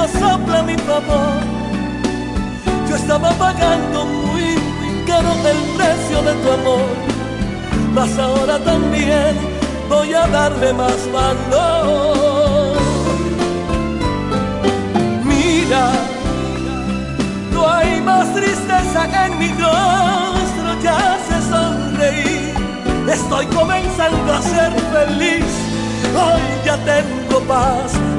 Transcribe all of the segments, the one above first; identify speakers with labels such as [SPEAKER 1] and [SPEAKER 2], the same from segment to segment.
[SPEAKER 1] viento sopla mi favor. Yo estaba pagando muy, caro el precio de tu amor, mas ahora también voy a darle más valor. Mira, no hay más tristeza en mi rostro, ya se sonreí. Estoy comenzando a ser feliz, hoy ya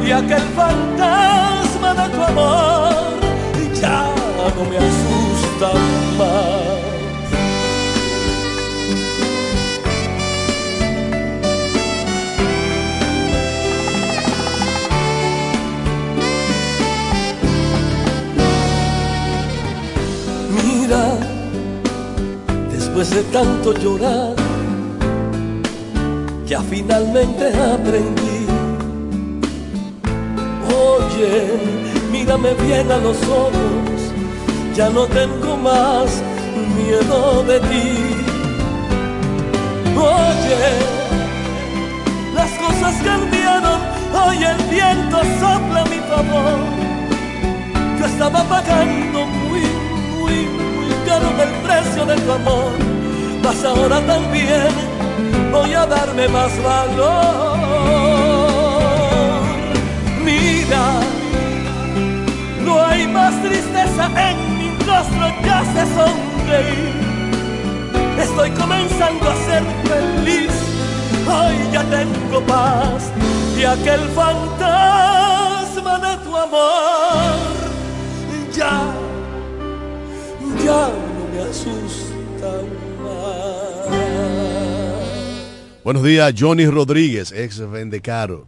[SPEAKER 1] y aquel fantasma de tu amor ya no me asusta más. Mira, después de tanto llorar, ya finalmente aprendí. Mírame bien a los ojos, ya no tengo más miedo de ti. Oye, las cosas cambiaron, hoy el viento sopla mi favor. Yo estaba pagando muy, muy, muy caro el precio de tu amor, mas ahora también voy a darme más valor. Más tristeza en mi rostro, ya se sonreí. Estoy comenzando a ser feliz, hoy ya tengo paz y aquel fantasma de tu amor ya, ya no me asusta más.
[SPEAKER 2] Buenos días, Johnny Rodríguez, ex Vendecaro,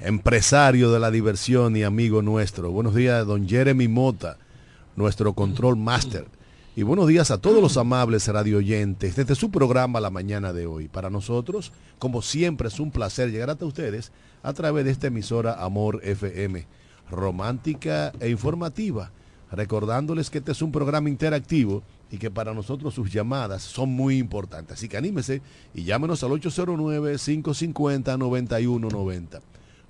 [SPEAKER 2] empresario de la diversión y amigo nuestro. Buenos días, don Jeremy Mota, nuestro control master. Y buenos días a todos los amables radioyentes desde su programa la mañana de hoy. Para nosotros, como siempre, es un placer llegar hasta ustedes a través de esta emisora Amor FM, romántica e informativa. Recordándoles que este es un programa interactivo y que para nosotros sus llamadas son muy importantes. Así que anímese y llámenos al 809-550-9190.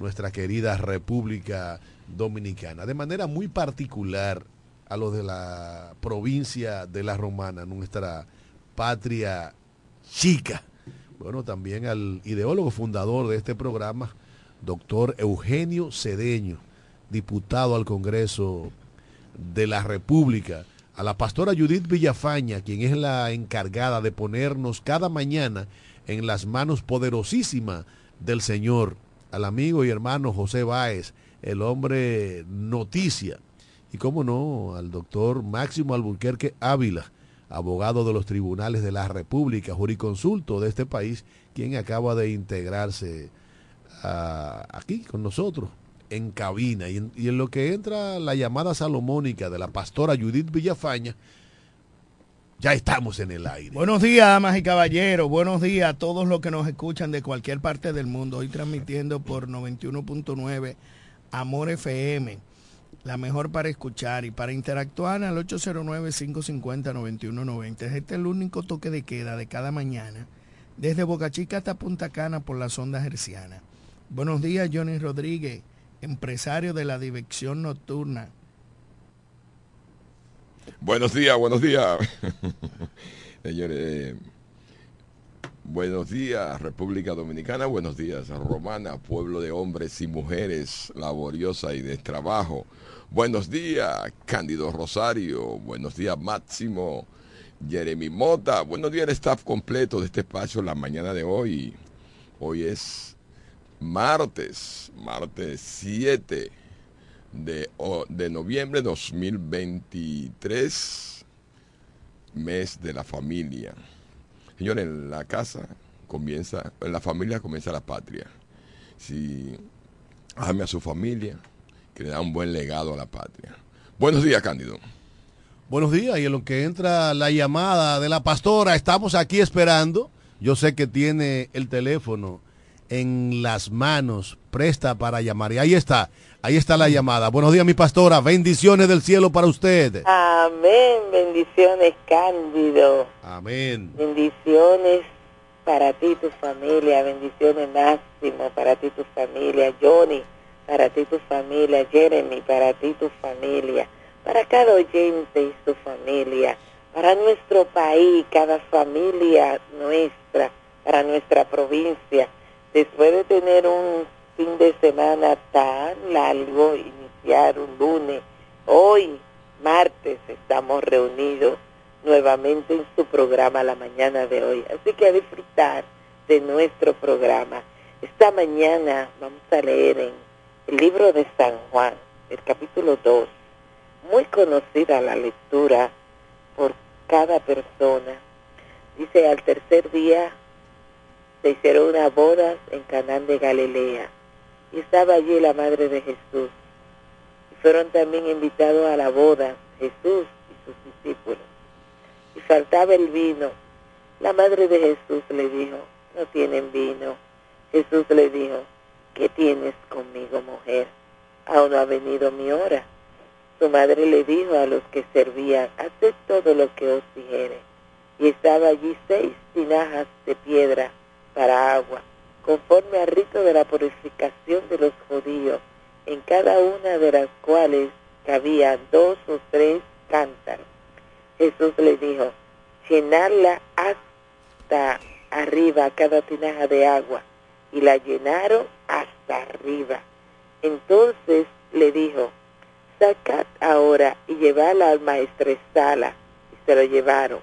[SPEAKER 2] nuestra querida República Dominicana. De manera muy particular a los de la provincia de La Romana, nuestra patria chica. Bueno, también al ideólogo fundador de este programa, doctor Eugenio Cedeño, diputado al Congreso de la República, a la pastora Judith Villafaña, quien es la encargada de ponernos cada mañana en las manos poderosísimas del Señor, al amigo y hermano José Báez, el hombre noticia, y cómo no, al doctor Máximo Alburquerque Ávila, abogado de los tribunales de la República, juriconsulto de este país, quien acaba de integrarse a, aquí con nosotros en cabina. Y en, y en, lo que entra la llamada salomónica de la pastora Judith Villafaña, ya estamos en el aire.
[SPEAKER 3] Buenos días, damas y caballeros. Buenos días a todos los que nos escuchan de cualquier parte del mundo. Hoy transmitiendo por 91.9 Amor FM. La mejor para escuchar y para interactuar al 809-550-9190. Este es el único toque de queda de cada mañana, desde Boca Chica hasta Punta Cana por las ondas hercianas. Buenos días, Johnny Rodríguez, empresario de la dirección nocturna.
[SPEAKER 4] Buenos días, buenos días. Señores, buenos días, República Dominicana, buenos días, Romana, pueblo de hombres y mujeres, laboriosa y de trabajo. Buenos días, Cándido Rosario, buenos días, Máximo, Jeremy Mota, buenos días, el staff completo de este espacio la mañana de hoy. Hoy es martes, martes 7 de, de noviembre 2023, mes de la familia. Señores, en la casa comienza, en la familia comienza la patria. Si ame a su familia, que le da un buen legado a la patria. Buenos días, Cándido.
[SPEAKER 2] Buenos días, y en lo que entra la llamada de la pastora, estamos aquí esperando. Yo sé que tiene el teléfono en las manos, presta para llamar. Y ahí está, ahí está la llamada. Buenos días, mi pastora. Bendiciones del cielo para usted.
[SPEAKER 5] Amén. Bendiciones, Cándido.
[SPEAKER 2] Amén.
[SPEAKER 5] Bendiciones para ti y tu familia. Bendiciones, Máximo, para ti y tu familia. Johnny, para ti y tu familia. Jeremy, para ti y tu familia. Para cada oyente y su familia. Para nuestro país, cada familia nuestra. Para nuestra provincia. Después de tener un fin de semana tan largo, iniciar un lunes, hoy, martes, estamos reunidos nuevamente en su programa la mañana de hoy. Así que a disfrutar de nuestro programa. Esta mañana vamos a leer en el libro de San Juan, el capítulo 2, muy conocida la lectura por cada persona. Dice, al tercer día se hicieron una boda en Canán de Galilea y estaba allí la madre de Jesús. Y fueron también invitados a la boda Jesús y sus discípulos. Y faltaba el vino. La madre de Jesús le dijo, no tienen vino. Jesús le dijo, ¿qué tienes conmigo, mujer? Aún no ha venido mi hora. Su madre le dijo a los que servían, haced todo lo que os dijere. Y estaba allí seis tinajas de piedra para agua, conforme al rito de la purificación de los judíos, en cada una de las cuales cabía dos o tres cántaros. Jesús le dijo, llenarla hasta arriba cada tinaja de agua, y la llenaron hasta arriba. Entonces le dijo, sacad ahora y llevadla al maestresala, y se lo llevaron.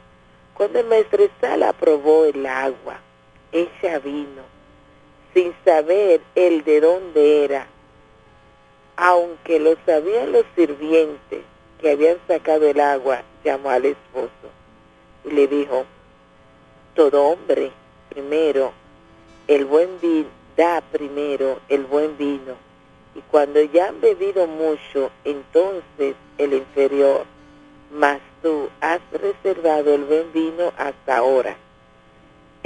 [SPEAKER 5] Cuando el maestresala probó el agua, ella vino, sin saber él de dónde era, aunque lo sabían los sirvientes que habían sacado el agua, llamó al esposo y le dijo, todo hombre primero el buen vino, da primero el buen vino, y cuando ya han bebido mucho, entonces el inferior, mas tú has reservado el buen vino hasta ahora.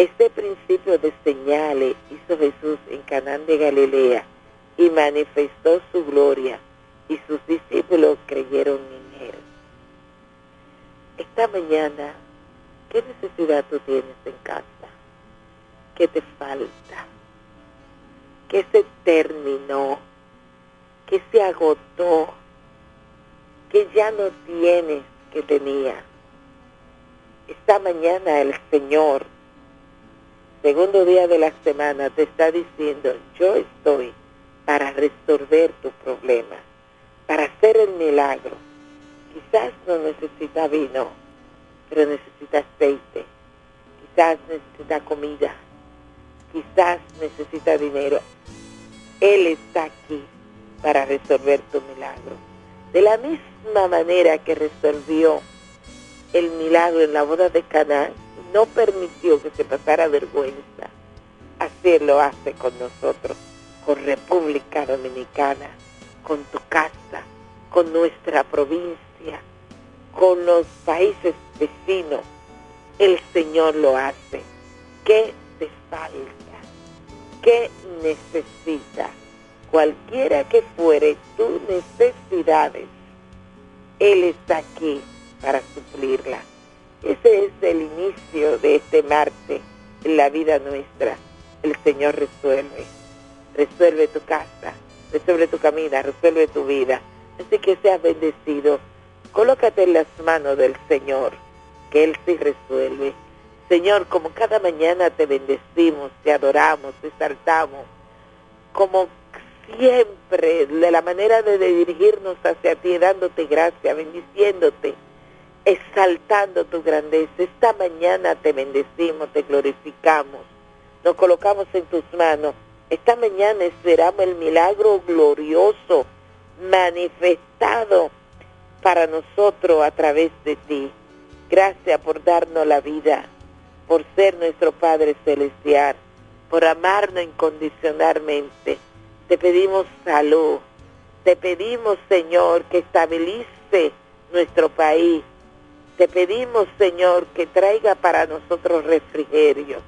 [SPEAKER 5] Este principio de señales hizo Jesús en Canán de Galilea y manifestó su gloria, y sus discípulos creyeron en él. Esta mañana, ¿qué necesidad tú tienes en casa? ¿Qué te falta? ¿Qué se terminó? ¿Qué se agotó? ¿Qué ya no tienes que tenía? Esta mañana el Señor segundo día de la semana te está diciendo, yo estoy para resolver tu problema, para hacer el milagro. Quizás no necesita vino, pero necesita aceite. Quizás necesita comida. Quizás necesita dinero. Él está aquí para resolver tu milagro. De la misma manera que resolvió el milagro en la boda de Canaán, no permitió que se pasara vergüenza. Así lo hace con nosotros, con República Dominicana, con tu casa, con nuestra provincia, con los países vecinos. El Señor lo hace. ¿Qué te falta? ¿Qué necesitas? Cualquiera que fuere tus necesidades, Él está aquí para suplirlas. Ese es el inicio de este martes en la vida nuestra. El Señor resuelve. Resuelve tu casa, resuelve tu camino, resuelve tu vida. Así que seas bendecido. Colócate en las manos del Señor, que Él sí resuelve. Señor, como cada mañana te bendecimos, te adoramos, te exaltamos, como siempre, de la manera de dirigirnos hacia ti, dándote gracia, bendiciéndote exaltando tu grandeza. Esta mañana te bendecimos, te glorificamos, nos colocamos en tus manos. Esta mañana esperamos el milagro glorioso manifestado para nosotros a través de ti. Gracias por darnos la vida, por ser nuestro Padre Celestial, por amarnos incondicionalmente. Te pedimos salud, Te pedimos, Señor, que estabilice nuestro país. Te pedimos, Señor, que traiga para nosotros refrigerio.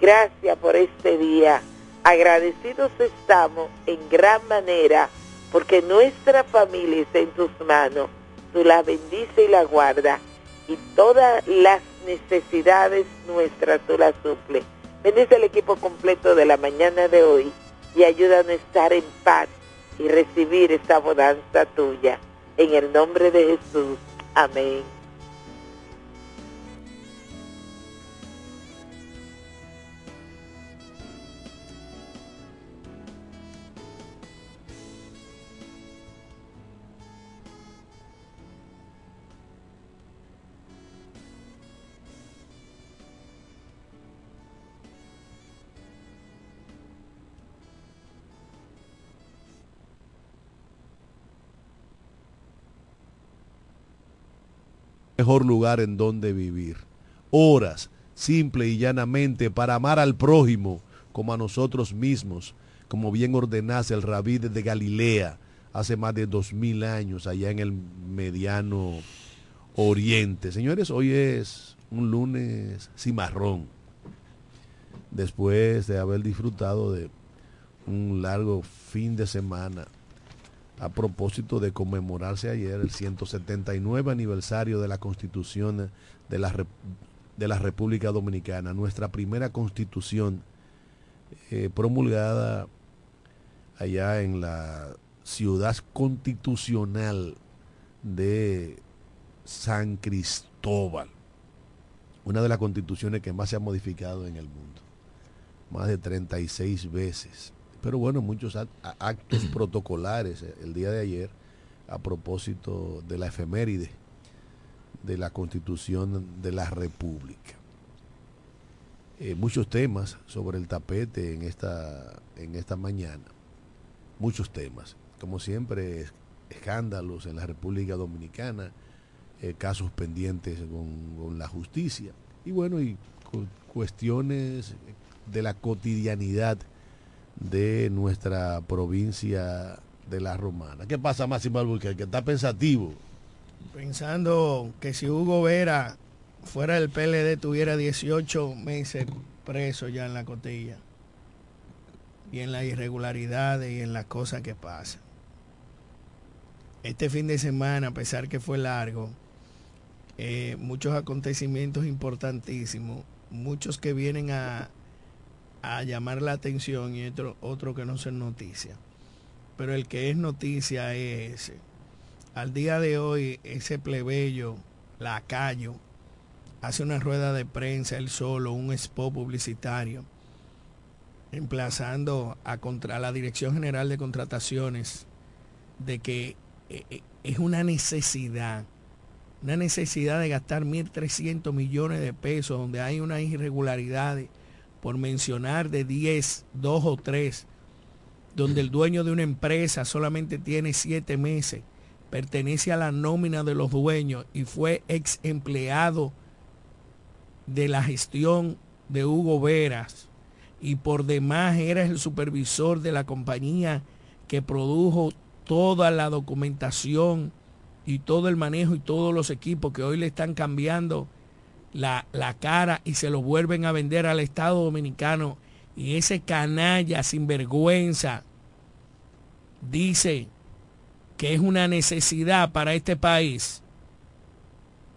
[SPEAKER 5] Gracias por este día. Agradecidos estamos en gran manera porque nuestra familia está en tus manos. Tú la bendice y la guarda y todas las necesidades nuestras tú las suple. Bendice el equipo completo de la mañana de hoy y ayúdanos a estar en paz y recibir esta bonanza tuya. En el nombre de Jesús. Amén.
[SPEAKER 2] Mejor lugar en donde vivir. Horas, simple y llanamente, para amar al prójimo como a nosotros mismos, como bien ordenase el rabí de Galilea hace más de dos mil años allá en el mediano oriente. Señores, hoy es un lunes cimarrón, después de haber disfrutado de un largo fin de semana a propósito de conmemorarse ayer el 179 aniversario de la Constitución de la, de la República Dominicana, nuestra primera constitución eh, promulgada allá en la ciudad constitucional de San Cristóbal, una de las constituciones que más se ha modificado en el mundo, más de 36 veces pero bueno, muchos actos protocolares eh, el día de ayer a propósito de la efeméride de la constitución de la República. Eh, muchos temas sobre el tapete en esta, en esta mañana, muchos temas, como siempre, escándalos en la República Dominicana, eh, casos pendientes con, la justicia. Y bueno, y cuestiones de la cotidianidad de nuestra provincia de la Romana. ¿Qué pasa, Máximo Alburquerque? Está pensativo.
[SPEAKER 3] Pensando que si Hugo Vera fuera del PLD tuviera 18 meses preso ya en la cotilla y en las irregularidades y en las cosas que pasan. Este fin de semana, a pesar que fue largo, eh, muchos acontecimientos importantísimos, muchos que vienen a, a llamar la atención y otro, otro que no es noticia. Pero el que es noticia es ese. Al día de hoy, ese plebeyo, Lacayo, hace una rueda de prensa él solo, un spot publicitario, emplazando a, contra, la Dirección General de Contrataciones de que eh, eh, es una necesidad, una necesidad de gastar 1.300 millones de pesos, donde hay unas irregularidades por mencionar de 10, 2 o 3, donde el dueño de una empresa solamente tiene 7 meses, pertenece a la nómina de los dueños y fue ex empleado de la gestión de Hugo Veras y por demás era el supervisor de la compañía que produjo toda la documentación y todo el manejo y todos los equipos que hoy le están cambiando la, cara y se lo vuelven a vender al Estado Dominicano y ese canalla sin vergüenza dice que es una necesidad para este país,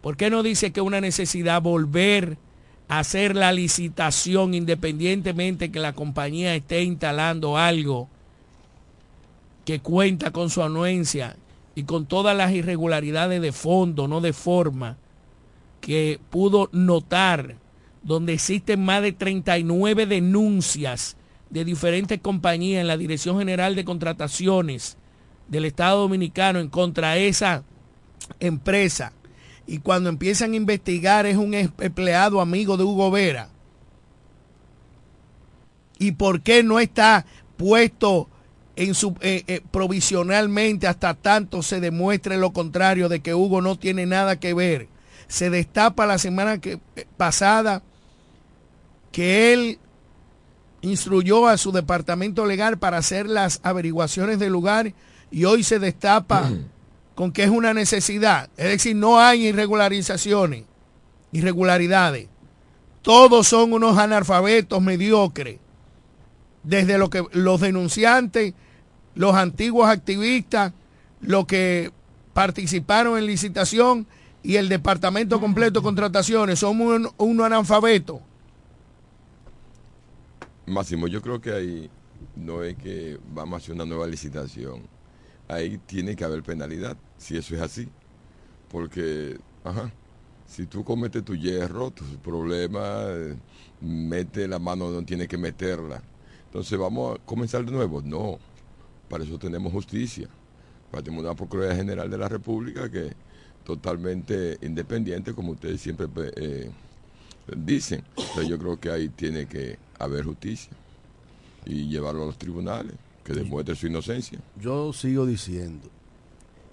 [SPEAKER 3] ¿por qué no dice que es una necesidad volver a hacer la licitación independientemente que la compañía esté instalando algo que cuenta con su anuencia y con todas las irregularidades de fondo, no de forma? Que pudo notar, donde existen más de 39 denuncias de diferentes compañías en la Dirección General de Contrataciones del Estado Dominicano en contra de esa empresa. Y cuando empiezan a investigar es un empleado amigo de Hugo Vera. ¿Y por qué no está puesto en su, eh, eh, provisionalmente hasta tanto se demuestre lo contrario de que Hugo no tiene nada que ver? Se destapa la semana que, eh, pasada que él instruyó a su departamento legal para hacer las averiguaciones del lugar y hoy se destapa con que es una necesidad. Es decir, no hay irregularizaciones, irregularidades. Todos son unos analfabetos mediocres. Desde lo que los denunciantes, los antiguos activistas, los que participaron en licitación y el departamento completo de contrataciones son un, un analfabeto.
[SPEAKER 4] Máximo, yo creo que ahí no es que vamos a hacer una nueva licitación. Ahí tiene que haber penalidad, si eso es así. Porque, ajá, si tú cometes tu hierro, tu problema, eh, mete la mano donde tiene que meterla. Entonces, ¿vamos a comenzar de nuevo? No, para eso tenemos justicia. Para tener una Procuraduría General de la República que totalmente independiente, como ustedes siempre eh, dicen. Yo creo que ahí tiene que haber justicia y llevarlo a los tribunales, que demuestre su inocencia.
[SPEAKER 2] Yo sigo diciendo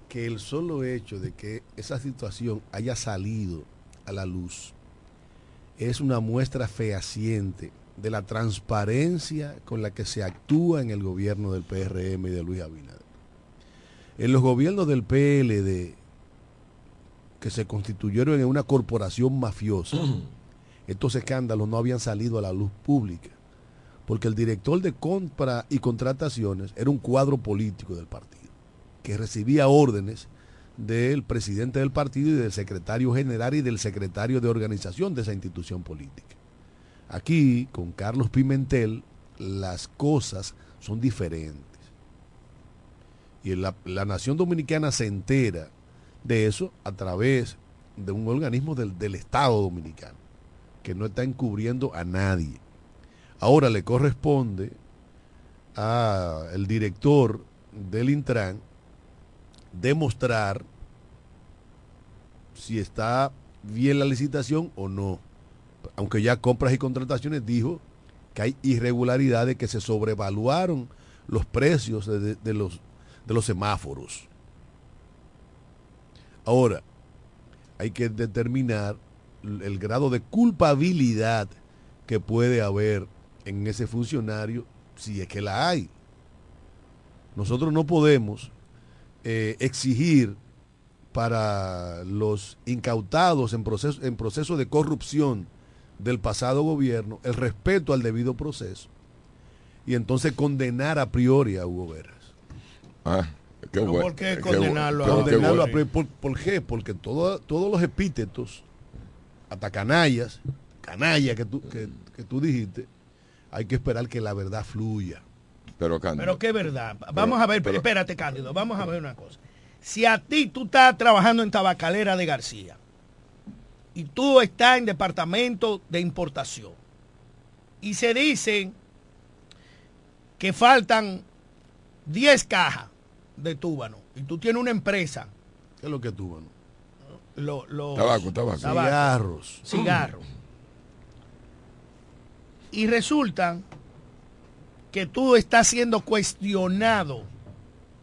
[SPEAKER 2] que el solo hecho de que esa situación haya salido a la luz es una muestra fehaciente de la transparencia con la que se actúa en el gobierno del PRM y de Luis Abinader. En los gobiernos del PLD, que se constituyeron en una corporación mafiosa, estos escándalos no habían salido a la luz pública, porque el director de compra y contrataciones era un cuadro político del partido, que recibía órdenes del presidente del partido y del secretario general y del secretario de organización de esa institución política. Aquí, con Carlos Pimentel, las cosas son diferentes. Y la, la nación dominicana se entera de eso a través de un organismo del, del Estado dominicano que no está encubriendo a nadie. Ahora le corresponde al director del Intran demostrar si está bien la licitación o no. Aunque ya compras y contrataciones dijo que hay irregularidades que se sobrevaluaron los precios de, de los, de los semáforos. Ahora, hay que determinar el grado de culpabilidad que puede haber en ese funcionario si es que la hay. Nosotros no podemos eh, exigir para los incautados en proceso, en proceso de corrupción del pasado gobierno el respeto al debido proceso y entonces condenar a priori a Hugo Veras.
[SPEAKER 4] Ah, qué
[SPEAKER 3] ¿Pero
[SPEAKER 4] bueno.
[SPEAKER 3] por qué condenarlo
[SPEAKER 4] bueno,
[SPEAKER 3] a-
[SPEAKER 4] qué
[SPEAKER 2] Condenarlo
[SPEAKER 4] bueno.
[SPEAKER 2] a priori. ¿Por, por qué? Porque todo- todos los epítetos, hasta canallas, canalla que tú, que, que tú dijiste, hay que esperar que la verdad fluya.
[SPEAKER 4] Pero, Cándido,
[SPEAKER 3] Pero qué verdad. Vamos a ver,
[SPEAKER 4] pero-
[SPEAKER 3] espérate, Cándido, vamos a ver una cosa. Si a ti tú estás trabajando en Tabacalera de García y tú estás en departamento de importación y se dice que faltan 10 cajas de túbano y tú tienes una empresa,
[SPEAKER 2] ¿Qué es lo que tú, mano?
[SPEAKER 3] lo- los
[SPEAKER 4] Tabaco, tabaco.
[SPEAKER 3] Tabaco.
[SPEAKER 2] Cigarros.
[SPEAKER 3] cigarros. Y resulta que tú estás siendo cuestionado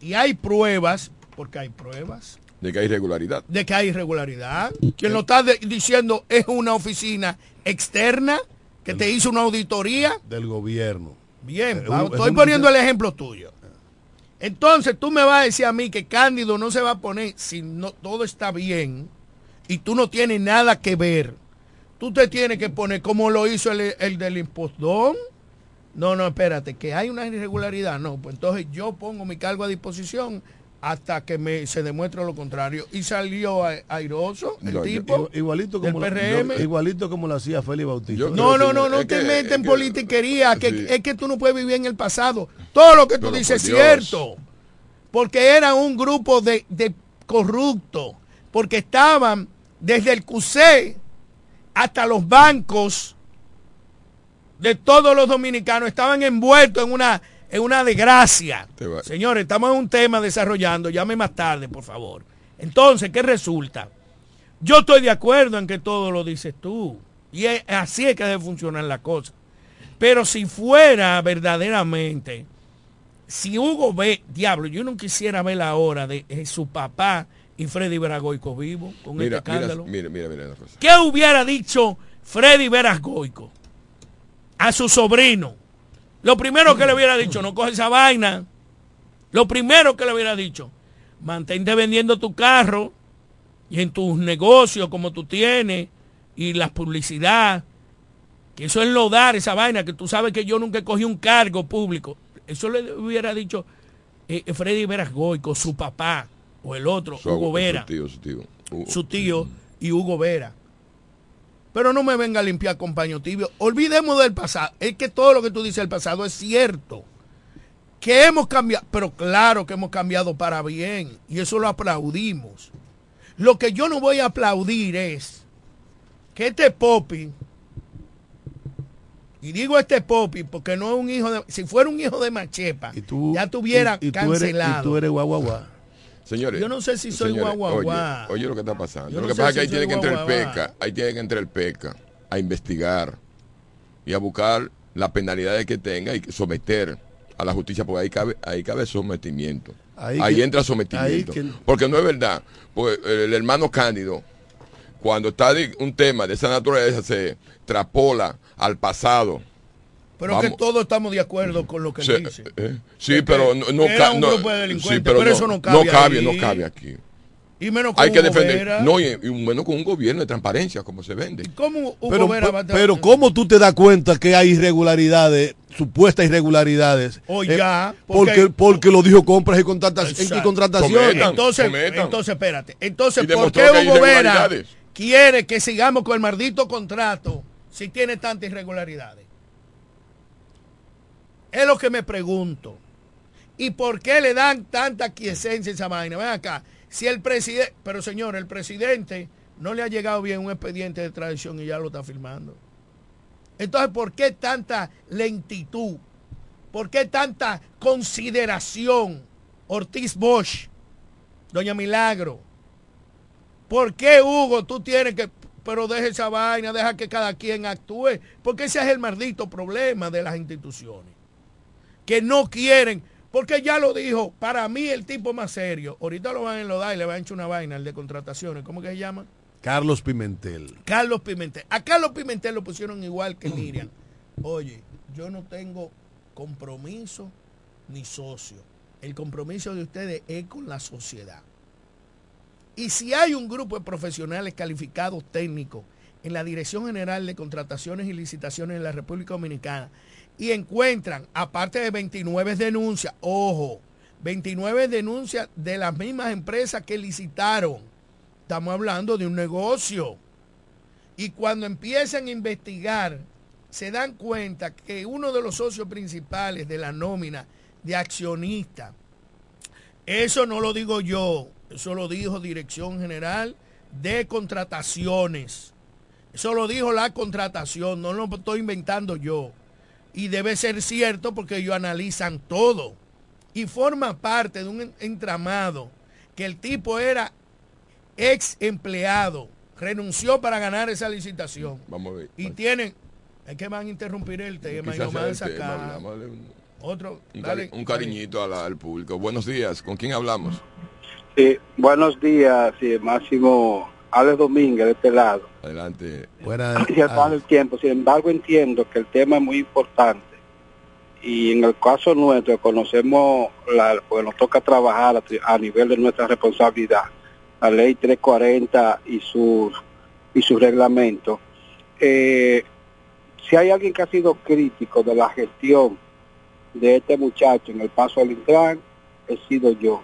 [SPEAKER 3] y hay pruebas, porque hay pruebas,
[SPEAKER 4] de que hay irregularidad.
[SPEAKER 3] de que hay irregularidad. Quien lo está diciendo es una oficina externa que te hizo una auditoría.
[SPEAKER 2] del gobierno.
[SPEAKER 3] Bien,
[SPEAKER 2] es
[SPEAKER 3] estoy poniendo el ejemplo tuyo. Entonces tú me vas a decir a mí que Cándido no se va a poner si no todo está bien y tú no tienes nada que ver. Tú te tienes que poner como lo hizo el, el del impostón. No, no, espérate, que hay una irregularidad. No, pues entonces yo pongo mi cargo a disposición hasta que me se demuestre lo contrario. Y salió a- airoso el
[SPEAKER 4] No, yo-
[SPEAKER 3] tipo.
[SPEAKER 2] Igualito
[SPEAKER 3] del
[SPEAKER 2] como, lo-
[SPEAKER 3] PRM.
[SPEAKER 2] yo- igualito como lo hacía Félix Bautista.
[SPEAKER 3] No, no, no, no te metes en politiquería, que,
[SPEAKER 4] sí.
[SPEAKER 3] es que tú no puedes vivir en el pasado. Todo lo que tú
[SPEAKER 4] Pero
[SPEAKER 3] dices es cierto. Porque era un grupo de, de corruptos. Porque estaban desde el CUSE hasta los bancos de todos los dominicanos. Estaban envueltos en una, en una desgracia. Señores, estamos en un tema desarrollando. Llame más tarde, por favor. Entonces, ¿qué resulta? Yo estoy de acuerdo en que todo lo dices tú. Y es- así es que debe funcionar la cosa. Pero si fuera verdaderamente, si Hugo ve, diablo, yo no quisiera ver la hora de eh, su papá y Freddy Veragoico vivo con
[SPEAKER 4] Mira,
[SPEAKER 3] este
[SPEAKER 4] mira,
[SPEAKER 3] escándalo.
[SPEAKER 4] mira, mira, mira cosa.
[SPEAKER 3] ¿Qué hubiera dicho Freddy Veragoico a su sobrino? Lo primero que le hubiera dicho, no coge esa vaina, Lo primero que le hubiera dicho, mantente vendiendo tu carro y en tus negocios como tú tienes y la publicidad, que eso es lodar esa vaina, que tú sabes que yo nunca cogí un cargo público. Eso le hubiera dicho eh, Freddy Veras Goico, su papá, o el otro, Hugo
[SPEAKER 4] su
[SPEAKER 3] Vera,
[SPEAKER 4] tío, su tío.
[SPEAKER 3] Su tío y Hugo Vera. Pero no me venga a limpiar con paño tibio. Olvidemos del pasado. Es que todo lo que tú dices del pasado es cierto. Que hemos cambiado, pero claro que hemos cambiado para bien. Y eso lo aplaudimos. Lo que yo no voy a aplaudir es que este Popi, y digo este Popi porque no es un hijo de, si fuera un hijo de Machepa,
[SPEAKER 2] Y tú,
[SPEAKER 3] ya tuviera
[SPEAKER 2] y- y tú eres-
[SPEAKER 3] cancelado.
[SPEAKER 2] y tú eres guau, guau, guau.
[SPEAKER 4] Señores.
[SPEAKER 3] Yo no sé si soy
[SPEAKER 4] señores,
[SPEAKER 3] guau, guau,
[SPEAKER 4] oye,
[SPEAKER 3] guau.
[SPEAKER 4] Oye, lo que está pasando.
[SPEAKER 3] Yo
[SPEAKER 4] lo
[SPEAKER 3] no
[SPEAKER 4] que pasa es que ahí
[SPEAKER 3] soy
[SPEAKER 4] tiene que entrar el PECA. Ahí tiene que entrar el PECA a investigar y a buscar las penalidades que tenga y someter a la justicia, porque ahí cabe, ahí cabe sometimiento.
[SPEAKER 2] Ahí
[SPEAKER 4] Ahí,
[SPEAKER 2] que-
[SPEAKER 4] entra sometimiento.
[SPEAKER 2] ahí que-
[SPEAKER 4] Porque no es verdad. Pues el hermano Cándido, cuando está de- un tema de esa naturaleza, se trapola al pasado.
[SPEAKER 3] Pero
[SPEAKER 4] Vamos.
[SPEAKER 3] que todos estamos de acuerdo con lo que él dice.
[SPEAKER 4] eh, sí,
[SPEAKER 3] Que-
[SPEAKER 4] pero no, no
[SPEAKER 3] que era
[SPEAKER 4] ca-
[SPEAKER 3] un
[SPEAKER 4] no-
[SPEAKER 3] grupo de
[SPEAKER 4] sí,
[SPEAKER 3] delincuentes,
[SPEAKER 4] pero,
[SPEAKER 3] pero
[SPEAKER 4] no,
[SPEAKER 3] eso no cabe
[SPEAKER 4] no cabe,
[SPEAKER 3] ahí.
[SPEAKER 4] no cabe aquí.
[SPEAKER 3] Y menos con
[SPEAKER 4] Hay que
[SPEAKER 3] Hugo
[SPEAKER 4] defender,
[SPEAKER 3] Vera.
[SPEAKER 4] no, y, y menos con un gobierno de transparencia como se vende.
[SPEAKER 3] ¿Cómo Hugo
[SPEAKER 2] Pero,
[SPEAKER 3] Vera va a
[SPEAKER 2] pero ¿cómo tú te das cuenta que hay irregularidades, supuestas irregularidades?
[SPEAKER 3] O
[SPEAKER 2] Eh,
[SPEAKER 3] ya,
[SPEAKER 2] porque,
[SPEAKER 3] porque-
[SPEAKER 2] porque lo dijo compras y, contrataciones.
[SPEAKER 4] Cometan.
[SPEAKER 3] Entonces,
[SPEAKER 4] cometan.
[SPEAKER 3] entonces, espérate. Entonces, ¿por qué Hugo Vera quiere que sigamos con el maldito contrato si tiene tantas irregularidades? Es lo que me pregunto. ¿Y por qué le dan tanta quiesencia a esa vaina? Ven acá. Si el presidente, pero señor, el presidente no le ha llegado bien un expediente de tradición y ya lo está firmando. Entonces, ¿por qué tanta lentitud? ¿Por qué tanta consideración? Ortiz Bosch, Doña Milagro. ¿Por qué, Hugo, tú tienes que... Pero deja esa vaina, deja que cada quien actúe. Porque ese es el maldito problema de las instituciones. Que no quieren. Porque ya lo dijo, para mí el tipo más serio. Ahorita lo van a enlodar y le van a echar una vaina, el de contrataciones. ¿Cómo que se llama?
[SPEAKER 2] Carlos Pimentel.
[SPEAKER 3] Carlos Pimentel. A Carlos Pimentel lo pusieron igual que Miriam. Oye, yo no tengo compromiso ni socio. El compromiso de ustedes es con la sociedad. Y si hay un grupo de profesionales calificados técnicos en la Dirección General de Contrataciones y Licitaciones en la República Dominicana y encuentran, aparte de 29 denuncias, ojo, 29 denuncias de las mismas empresas que licitaron, estamos hablando de un negocio. Y cuando empiezan a investigar, se dan cuenta que uno de los socios principales de la nómina de accionistas, eso no lo digo yo, eso lo dijo Dirección General de Contrataciones. Eso lo dijo la contratación, no lo estoy inventando yo. Y debe ser cierto porque ellos analizan todo. Y forma parte de un entramado que el tipo era ex empleado, renunció para ganar esa licitación.
[SPEAKER 4] Vamos a ver.
[SPEAKER 3] Y tienen, es que van a interrumpir el tema y
[SPEAKER 4] sea
[SPEAKER 3] van a sacar otro.
[SPEAKER 4] un
[SPEAKER 3] dale,
[SPEAKER 4] cari- un cariñito a la- al público. Buenos días. ¿Con quién hablamos?
[SPEAKER 6] Sí, buenos días, sí, Máximo Alex Domínguez de este lado.
[SPEAKER 4] Adelante.
[SPEAKER 2] Buena-
[SPEAKER 6] Y al
[SPEAKER 2] ah,
[SPEAKER 6] el tiempo, sin embargo, entiendo que el tema es muy importante. Y en el caso nuestro, conocemos, la, pues nos toca trabajar a, nivel de nuestra responsabilidad, la ley 340 y su, y su reglamento. Eh, si hay alguien que ha sido crítico de la gestión de este muchacho en el paso al Intran, he sido yo.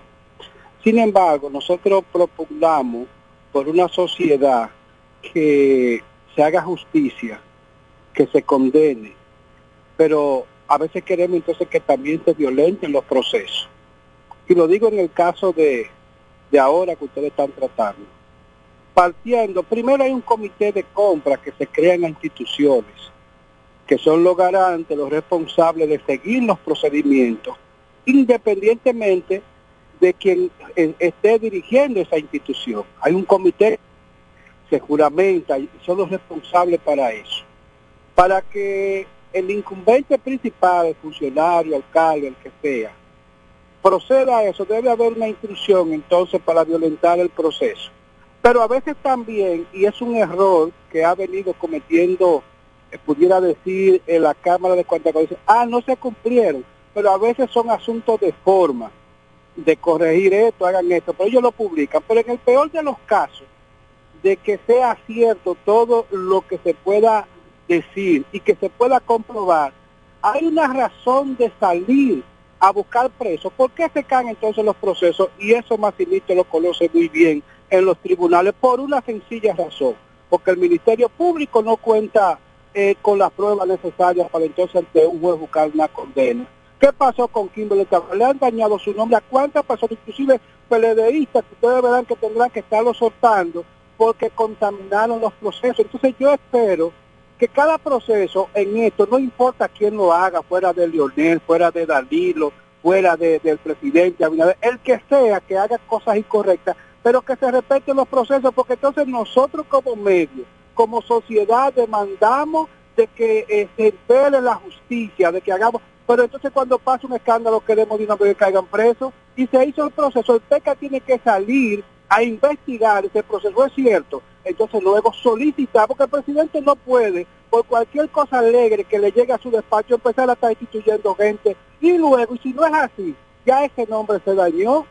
[SPEAKER 6] Sin embargo, nosotros propugnamos por una sociedad que se haga justicia, que se condene, pero a veces queremos entonces que también se violenten los procesos. Y lo digo en el caso de, de ahora que ustedes están tratando. Partiendo, primero hay un comité de compra que se crea en las instituciones, que son los garantes, los responsables de seguir los procedimientos, independientemente de quien eh, esté dirigiendo esa institución. Hay un comité, se juramenta y son los responsables para eso. Para que el incumbente principal, el funcionario, alcalde, el que sea, proceda a eso, debe haber una instrucción entonces para violentar el proceso. Pero a veces también, y es un error que ha venido cometiendo, eh, pudiera decir, en la Cámara de Cuentas, ah, no se cumplieron, pero a veces son asuntos de forma de corregir esto, hagan esto, pero ellos lo publican. Pero en el peor de los casos, de que sea cierto todo lo que se pueda decir y que se pueda comprobar, hay una razón de salir a buscar presos. ¿Por qué se caen entonces los procesos? Y eso Massimito lo conoce muy bien en los tribunales por una sencilla razón, porque el Ministerio Público no cuenta eh, con las pruebas necesarias para entonces ante un juez buscar una condena. ¿Qué pasó con Kimberly Le han dañado su nombre a cuántas personas, inclusive PLDistas, que ustedes verán que tendrán que estarlo soltando porque contaminaron los procesos. Entonces yo espero que cada proceso en esto, no importa quién lo haga, fuera de Lionel, fuera de Danilo, fuera del presidente, el que sea que haga cosas incorrectas, pero que se respeten los procesos, porque entonces nosotros como medio, como sociedad demandamos de que eh, se empele la justicia, de que hagamos, pero entonces cuando pasa un escándalo queremos de una vez que caigan presos y se hizo el proceso, el PECA tiene que salir a investigar ese proceso, es cierto, entonces luego solicitar, porque el presidente no puede, por cualquier cosa alegre que le llegue a su despacho, empezar a estar instituyendo gente, y luego, y si no es así, ya ese nombre se dañó,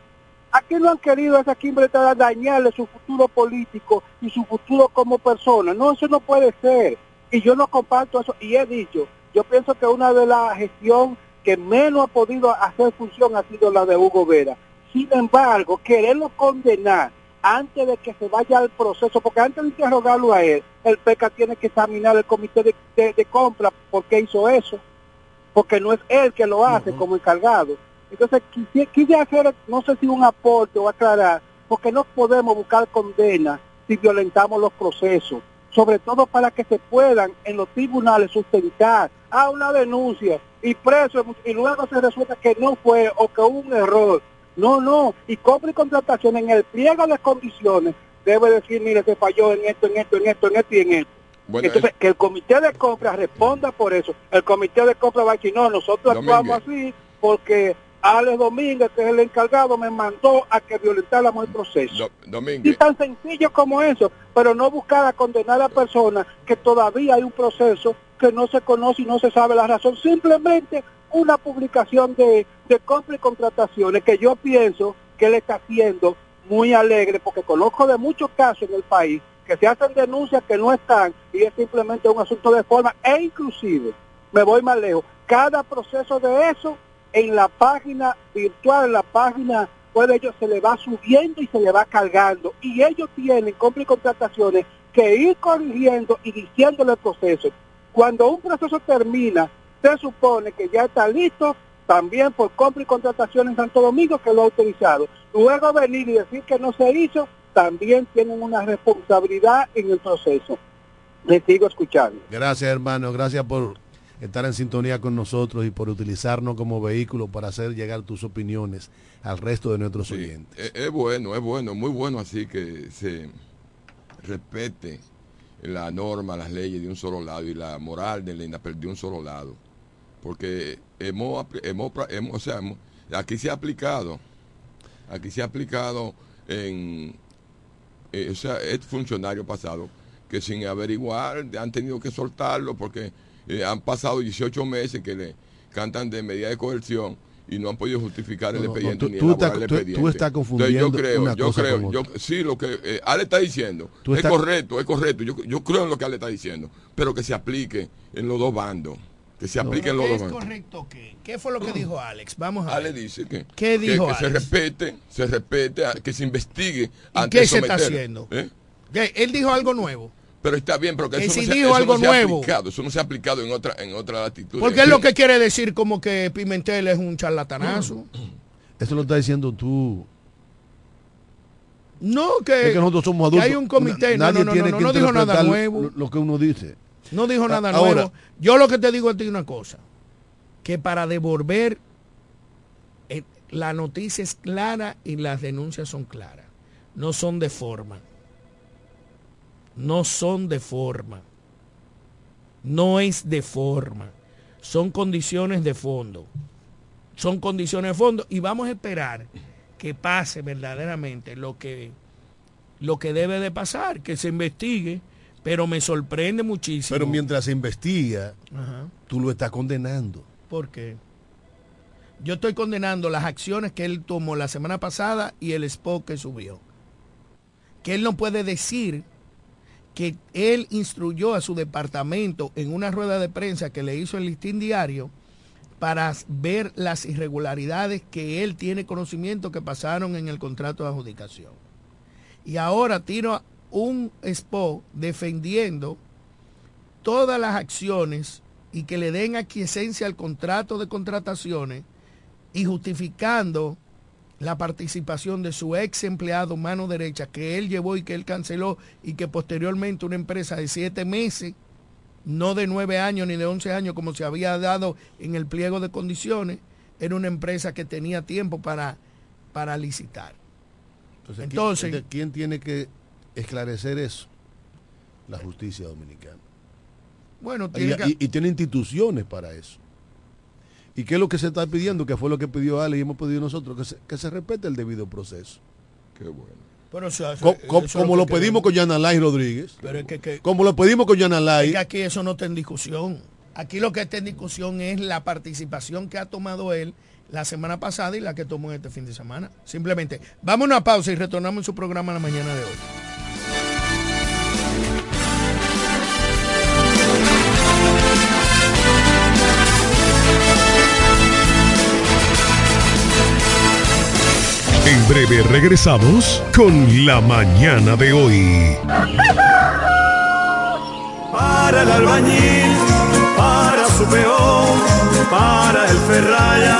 [SPEAKER 6] Aquí no han querido esa Kimberly dañarle su futuro político y su futuro como persona. No, eso no puede ser. Y yo no comparto eso. Y he dicho, yo pienso que una de las gestiones que menos ha podido hacer función ha sido la de Hugo Vera. Sin embargo, quererlo condenar antes de que se vaya al proceso, porque antes de interrogarlo a él, el PECA tiene que examinar el comité de, compra por qué hizo eso, porque no es él que lo hace como encargado. Entonces, quise, hacer, no sé si un aporte o aclarar, porque no podemos buscar condena si violentamos los procesos, sobre todo para que se puedan en los tribunales sustentar a una denuncia y preso, y luego se resulta que no fue o que hubo un error. No, no, y compra y contratación en el pliego de condiciones debe decir, mire, se falló en esto, en esto, en esto, en esto y en esto. Entonces, que el comité de compra responda por eso. El comité de compra va a decir, no, nosotros actuamos así porque Alex Domínguez, que es el encargado, me mandó a que violentáramos el proceso. Y tan sencillo como eso, pero no buscar a condenar a personas que todavía hay un proceso que no se conoce y no se sabe la razón. Simplemente una publicación de, de compra y contrataciones que yo pienso que él está haciendo muy alegre, porque conozco de muchos casos en el país que se hacen denuncias que no están y es simplemente un asunto de forma e inclusive, me voy más lejos, cada proceso de eso en la página virtual, en la página pues ellos se le va subiendo y se le va cargando. Y ellos tienen compra y contrataciones que ir corrigiendo y diciéndole el proceso. Cuando un proceso termina, se supone que ya está listo también por compra y contratación en Santo Domingo que lo ha autorizado. Luego venir y decir que no se hizo, también tienen una responsabilidad en el proceso. Les sigo escuchando.
[SPEAKER 2] Gracias, hermano. Gracias por estar en sintonía con nosotros y por utilizarnos como vehículo para hacer llegar tus opiniones al resto de nuestros oyentes.
[SPEAKER 4] Es, bueno, es bueno, muy bueno así que se respete la norma, las leyes de un solo lado y la moral de, la, de un solo lado. Porque hemos, hemos, hemos, o sea, aquí se ha aplicado, aquí se ha aplicado en, eh, o sea, es funcionario pasado que sin averiguar han tenido que soltarlo porque eh, han pasado 18 meses que le cantan de medida de coerción y no han podido justificar el expediente
[SPEAKER 2] ni elaborar el expediente. Tú, estás confundiendo.
[SPEAKER 4] yo creo, yo creo, yo, sí, lo que eh, Ale está diciendo es correcto, es correcto. Yo, yo creo en lo que Ale está diciendo, pero que se aplique en los dos bandos. Que se aplique en los dos bandos.
[SPEAKER 3] correcto qué? ¿Qué fue lo que dijo Alex? Vamos a
[SPEAKER 4] Ale dice que,
[SPEAKER 3] ¿Qué dijo
[SPEAKER 4] que, se respete, se respete, que se investigue.
[SPEAKER 3] ¿Y qué se está haciendo? ¿Eh? Él dijo algo nuevo.
[SPEAKER 4] Pero está bien, pero que,
[SPEAKER 3] eso,
[SPEAKER 4] no,
[SPEAKER 3] se, eso
[SPEAKER 4] algo
[SPEAKER 3] no se,
[SPEAKER 4] ha
[SPEAKER 3] aplicado.
[SPEAKER 4] Eso no se ha aplicado en otra, en otra latitud.
[SPEAKER 3] Porque es lo que quiere decir como que Pimentel es un charlatanazo.
[SPEAKER 2] Eso lo está diciendo tú.
[SPEAKER 3] No, que,
[SPEAKER 2] es que nosotros somos adultos.
[SPEAKER 3] Que hay un comité. No, no, no, no, no, dijo nada nuevo.
[SPEAKER 2] Lo, que uno dice.
[SPEAKER 3] No dijo nada Ahora, nuevo. Yo lo que te digo a ti una cosa. Que para devolver eh, la noticia es clara y las denuncias son claras. No son de forma no son de forma. No es de forma. Son condiciones de fondo. Son condiciones de fondo y vamos a esperar que pase verdaderamente lo que, lo que debe de pasar, que se investigue, pero me sorprende muchísimo.
[SPEAKER 2] Pero mientras se investiga, tú lo estás condenando.
[SPEAKER 3] ¿Por qué? Yo estoy condenando las acciones que él tomó la semana pasada y el spot que subió. Que él no puede decir que él instruyó a su departamento en una rueda de prensa que le hizo el listín diario para ver las irregularidades que él tiene conocimiento que pasaron en el contrato de adjudicación. Y ahora tiro un spot defendiendo todas las acciones y que le den aquiescencia al contrato de contrataciones y justificando la participación de su ex empleado mano derecha que él llevó y que él canceló y que posteriormente una empresa de siete meses, no de nueve años ni de once años como se había dado en el pliego de condiciones, era una empresa que tenía tiempo para, para licitar.
[SPEAKER 2] Entonces, ¿quién tiene que esclarecer eso? La justicia dominicana.
[SPEAKER 3] Bueno,
[SPEAKER 2] tiene y, tiene instituciones para eso. ¿Y qué es lo que se está pidiendo? Que fue lo que pidió Ale y hemos pedido nosotros, que se, que se respete el debido proceso.
[SPEAKER 4] Qué bueno.
[SPEAKER 3] Pero,
[SPEAKER 2] como, lo, pedimos con Yanalay Rodríguez. como lo pedimos con Yanalay.
[SPEAKER 3] Es que aquí eso no está en discusión. Aquí lo que está en discusión es la participación que ha tomado él la semana pasada y la que tomó este fin de semana. Simplemente, vamos a una pausa y retornamos en su programa la mañana de hoy.
[SPEAKER 7] En breve regresamos con la mañana de hoy.
[SPEAKER 1] Para el albañil, para su peón, para el ferraya,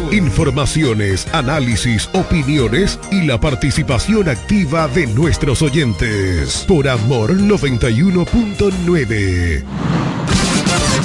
[SPEAKER 7] Informaciones, análisis, opiniones y la participación activa de nuestros oyentes. Por Amor 91.9.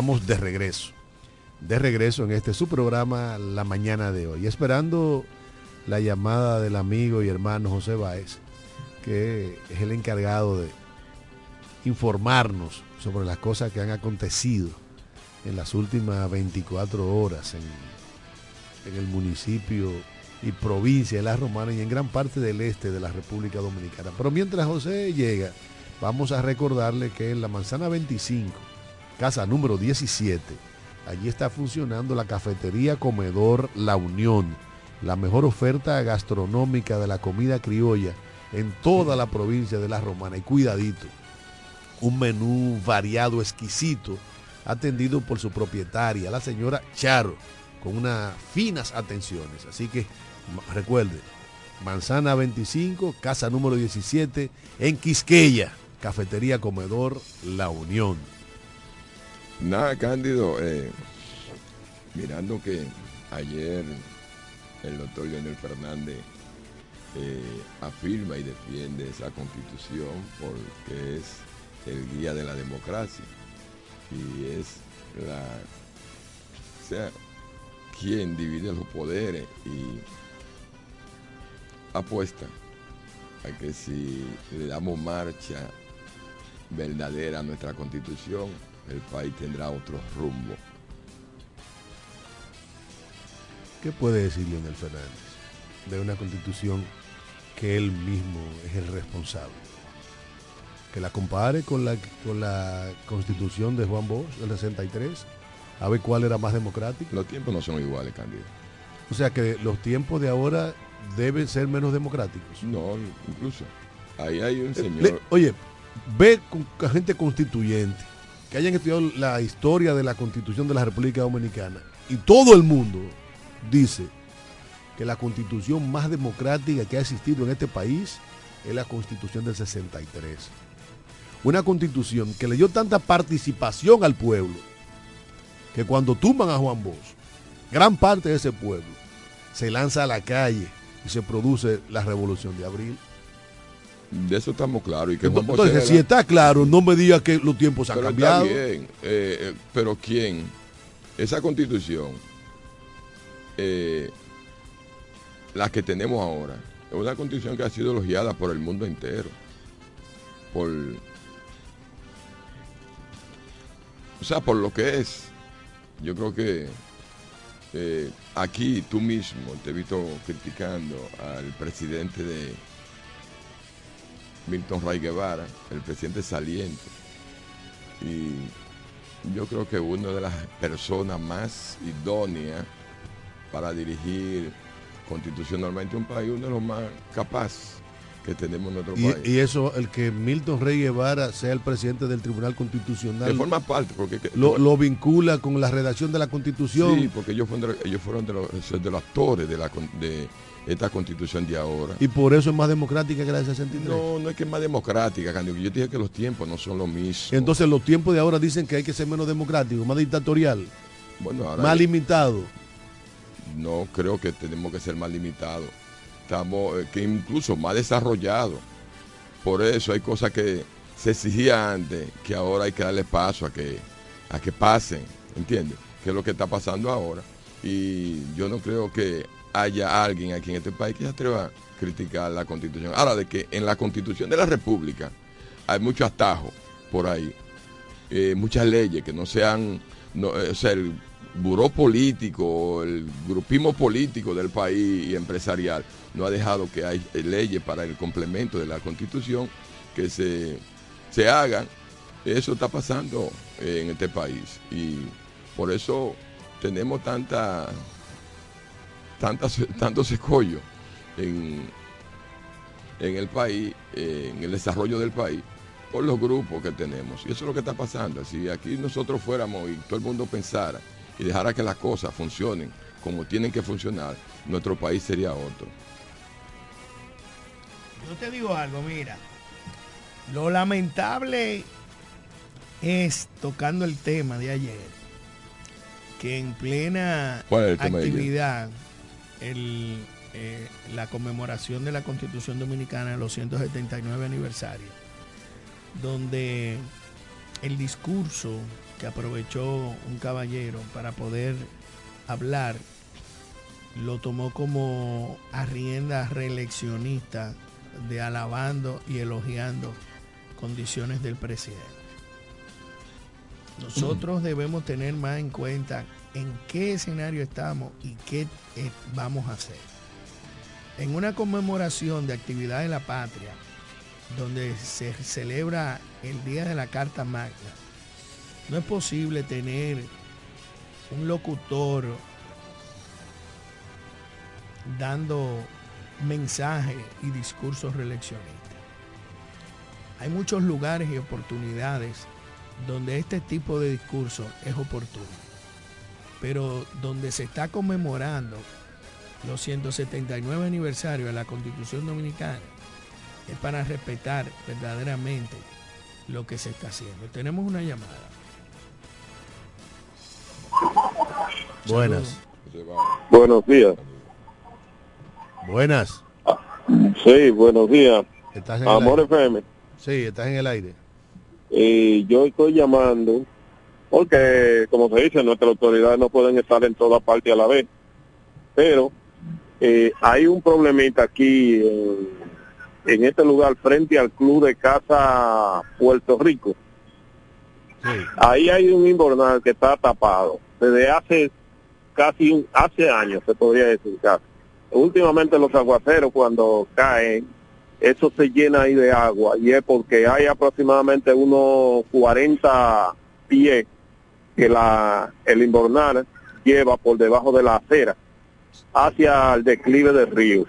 [SPEAKER 2] Estamos de regreso. De regreso en este su programa la mañana de hoy. Esperando la llamada del amigo y hermano José Báez, que es el encargado de informarnos sobre las cosas que han acontecido en las últimas 24 horas en, en el municipio y provincia de La Romana y en gran parte del este de la República Dominicana. Pero mientras José llega, vamos a recordarle que en la manzana 25, casa número 17, allí está funcionando la cafetería Comedor La Unión, la mejor oferta gastronómica de la comida criolla en toda la provincia de La Romana. Y cuidadito, un menú variado, exquisito, atendido por su propietaria, la señora Charo, con unas finas atenciones. Así que recuerde, Manzana 25, casa número 17, en Quisqueya, Cafetería Comedor La Unión.
[SPEAKER 4] Nada, Cándido, eh, mirando que ayer el doctor Leonel Fernández eh, afirma y defiende esa constitución porque es el guía de la democracia y es la, o sea, quien divide los poderes y apuesta a que si le damos marcha verdadera a nuestra constitución, el país tendrá otro rumbo.
[SPEAKER 2] ¿Qué puede decir Leonel Fernández de una constitución que él mismo es el responsable? Que la compare con la, con la constitución de Juan Bosch del 63, a ver cuál era más democrática.
[SPEAKER 4] Los tiempos no son iguales, Candido.
[SPEAKER 2] O sea que los tiempos de ahora deben ser menos democráticos.
[SPEAKER 4] No, incluso. Ahí hay un
[SPEAKER 2] Eh,
[SPEAKER 4] señor.
[SPEAKER 2] le- oye, ve con con gente constituyente que hayan estudiado la historia de la constitución de la República Dominicana y todo el mundo dice que la constitución más democrática que ha existido en este país es la constitución del 63. Una constitución que le dio tanta participación al pueblo que cuando tumban a Juan Bosch, gran parte de ese pueblo se lanza a la calle y se produce la revolución de abril.
[SPEAKER 4] De eso estamos claros. Y que
[SPEAKER 2] Entonces, si está claro, no me diga que los tiempos han cambiado.
[SPEAKER 4] Está bien, eh, eh, pero ¿quién? Esa constitución, eh, la que tenemos ahora, es una constitución que ha sido elogiada por el mundo entero. Por. O sea, por lo que es. Yo creo que eh, aquí tú mismo te he visto criticando al presidente de Milton Ray Guevara, el presidente saliente. Y yo creo que una de las personas más idóneas para dirigir constitucionalmente un país, uno de los más capaces que tenemos en nuestro
[SPEAKER 2] Y,
[SPEAKER 4] país.
[SPEAKER 2] y eso, el que Milton Rey Guevara sea el presidente del Tribunal Constitucional,
[SPEAKER 4] que forma parte, porque que-
[SPEAKER 2] lo, lo vincula con la redacción de la Constitución.
[SPEAKER 4] sí, porque ellos fueron, de, ellos fueron de, los, de los actores de, la, de esta constitución de ahora.
[SPEAKER 2] Y por eso es más democrática que la de 63.
[SPEAKER 4] No, no es que es más democrática, Candido. Yo te dije que los tiempos no son los mismos.
[SPEAKER 2] Entonces los tiempos de ahora dicen que hay que ser menos democrático, más dictatorial,
[SPEAKER 4] bueno, ahora
[SPEAKER 2] más limitado.
[SPEAKER 4] no creo que tenemos que ser más limitados. Estamos, eh, que incluso más desarrollados. Por eso hay cosas que se exigía antes, que ahora hay que darle paso a que, a que pasen, ¿entiendes? Que es lo que está pasando ahora. Y yo no creo que haya alguien aquí en este país que se atreva a criticar la constitución. Ahora, de que en la constitución de la República hay muchos atajos por ahí, eh, muchas leyes que no sean, no, eh, o sea, el buró político, el grupismo político del país y empresarial no ha dejado que hay eh, leyes para el complemento de la constitución que se, se hagan. Eso está pasando en este país y por eso tenemos tanta, tantas, tantos escollos en, en el país, en el desarrollo del país, por los grupos que tenemos. Y eso es lo que está pasando. Si aquí nosotros fuéramos y todo el mundo pensara y dejara que las cosas funcionen como tienen que funcionar, nuestro país sería otro.
[SPEAKER 3] Yo te digo algo, mira. Lo lamentable es, tocando el tema de ayer, que en plena actividad, eh, la conmemoración de la Constitución Dominicana en los 179 aniversario, donde el discurso que aprovechó un caballero para poder hablar, lo tomó como arrienda reeleccionista de alabando y elogiando condiciones del presidente. Nosotros debemos tener más en cuenta en qué escenario estamos y qué eh, vamos a hacer. En una conmemoración de actividad de la patria, donde se celebra el Día de la Carta Magna, no es posible tener un locutor dando mensajes y discursos reeleccionistas. Hay muchos lugares y oportunidades donde este tipo de discurso es oportuno, pero donde se está conmemorando los 179 aniversarios de la Constitución Dominicana es para respetar verdaderamente lo que se está haciendo. Tenemos una llamada.
[SPEAKER 2] Buenas.
[SPEAKER 8] Buenos días.
[SPEAKER 2] Buenas.
[SPEAKER 8] Sí, buenos días.
[SPEAKER 2] ¿Estás en
[SPEAKER 8] Amor
[SPEAKER 2] el aire?
[SPEAKER 8] FM.
[SPEAKER 2] Sí, estás en el aire.
[SPEAKER 8] Y yo estoy llamando porque, como se dice, nuestras autoridades no pueden estar en toda parte a la vez. Pero eh, hay un problemita aquí en, en este lugar frente al Club de Casa Puerto Rico. Ahí hay un invernal que está tapado desde hace casi un, hace años, se podría decir casi. Últimamente los aguaceros cuando caen, eso se llena ahí de agua y es porque hay aproximadamente unos 40 pies que la el invernal lleva por debajo de la acera hacia el declive del río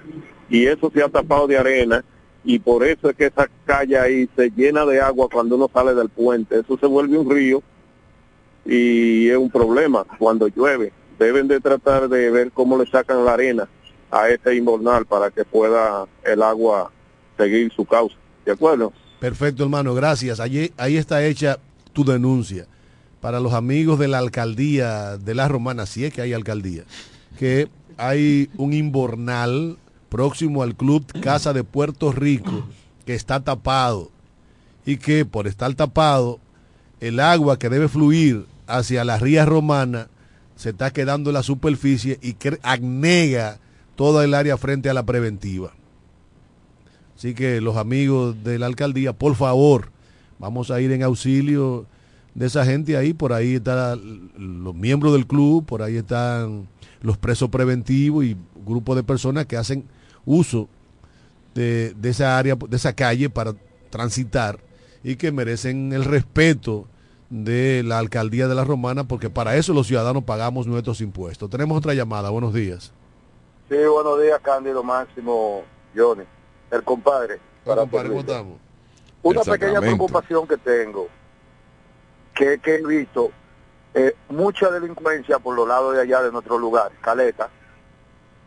[SPEAKER 8] y eso se ha tapado de arena y por eso es que esa calle ahí se llena de agua cuando uno sale del puente. Eso se vuelve un río y es un problema cuando llueve. Deben de tratar de ver cómo le sacan la arena a ese invernal para que pueda el agua seguir su causa. ¿De acuerdo?
[SPEAKER 2] Perfecto, hermano, gracias. Allí, ahí está hecha tu denuncia para los amigos de la alcaldía de la Romana, si es que hay alcaldía, que hay un inbornal próximo al Club Casa de Puerto Rico que está tapado y que por estar tapado, el agua que debe fluir hacia la ría romana se está quedando en la superficie y que agnega toda el área frente a la preventiva. Así que los amigos de la alcaldía, por favor, vamos a ir en auxilio de esa gente ahí. Por ahí están los miembros del club, por ahí están los presos preventivos y grupos de personas que hacen uso de, de esa área, de esa calle para transitar y que merecen el respeto de la alcaldía de la Romana porque para eso los ciudadanos pagamos nuestros impuestos. Tenemos otra llamada, buenos días.
[SPEAKER 9] Sí, buenos días, Cándido Máximo, Johnny, el compadre. para
[SPEAKER 2] compadre, ¿cómo
[SPEAKER 9] servirle.
[SPEAKER 2] estamos?
[SPEAKER 9] Una pequeña preocupación que tengo, que, que he visto, eh, mucha delincuencia por los lados de allá de nuestro lugar, Caleta,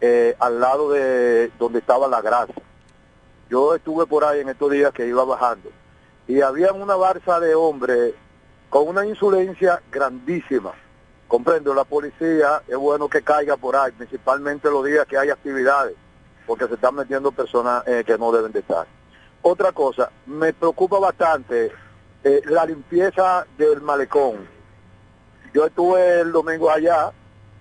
[SPEAKER 9] eh, al lado de donde estaba la grasa. Yo estuve por ahí en estos días que iba bajando y había una barza de hombres con una insulencia grandísima. Comprendo, la policía es bueno que caiga por ahí, principalmente los días que hay actividades, porque se están metiendo personas eh, que no deben de estar. Otra cosa, me preocupa bastante eh, la limpieza del malecón. Yo estuve el domingo allá,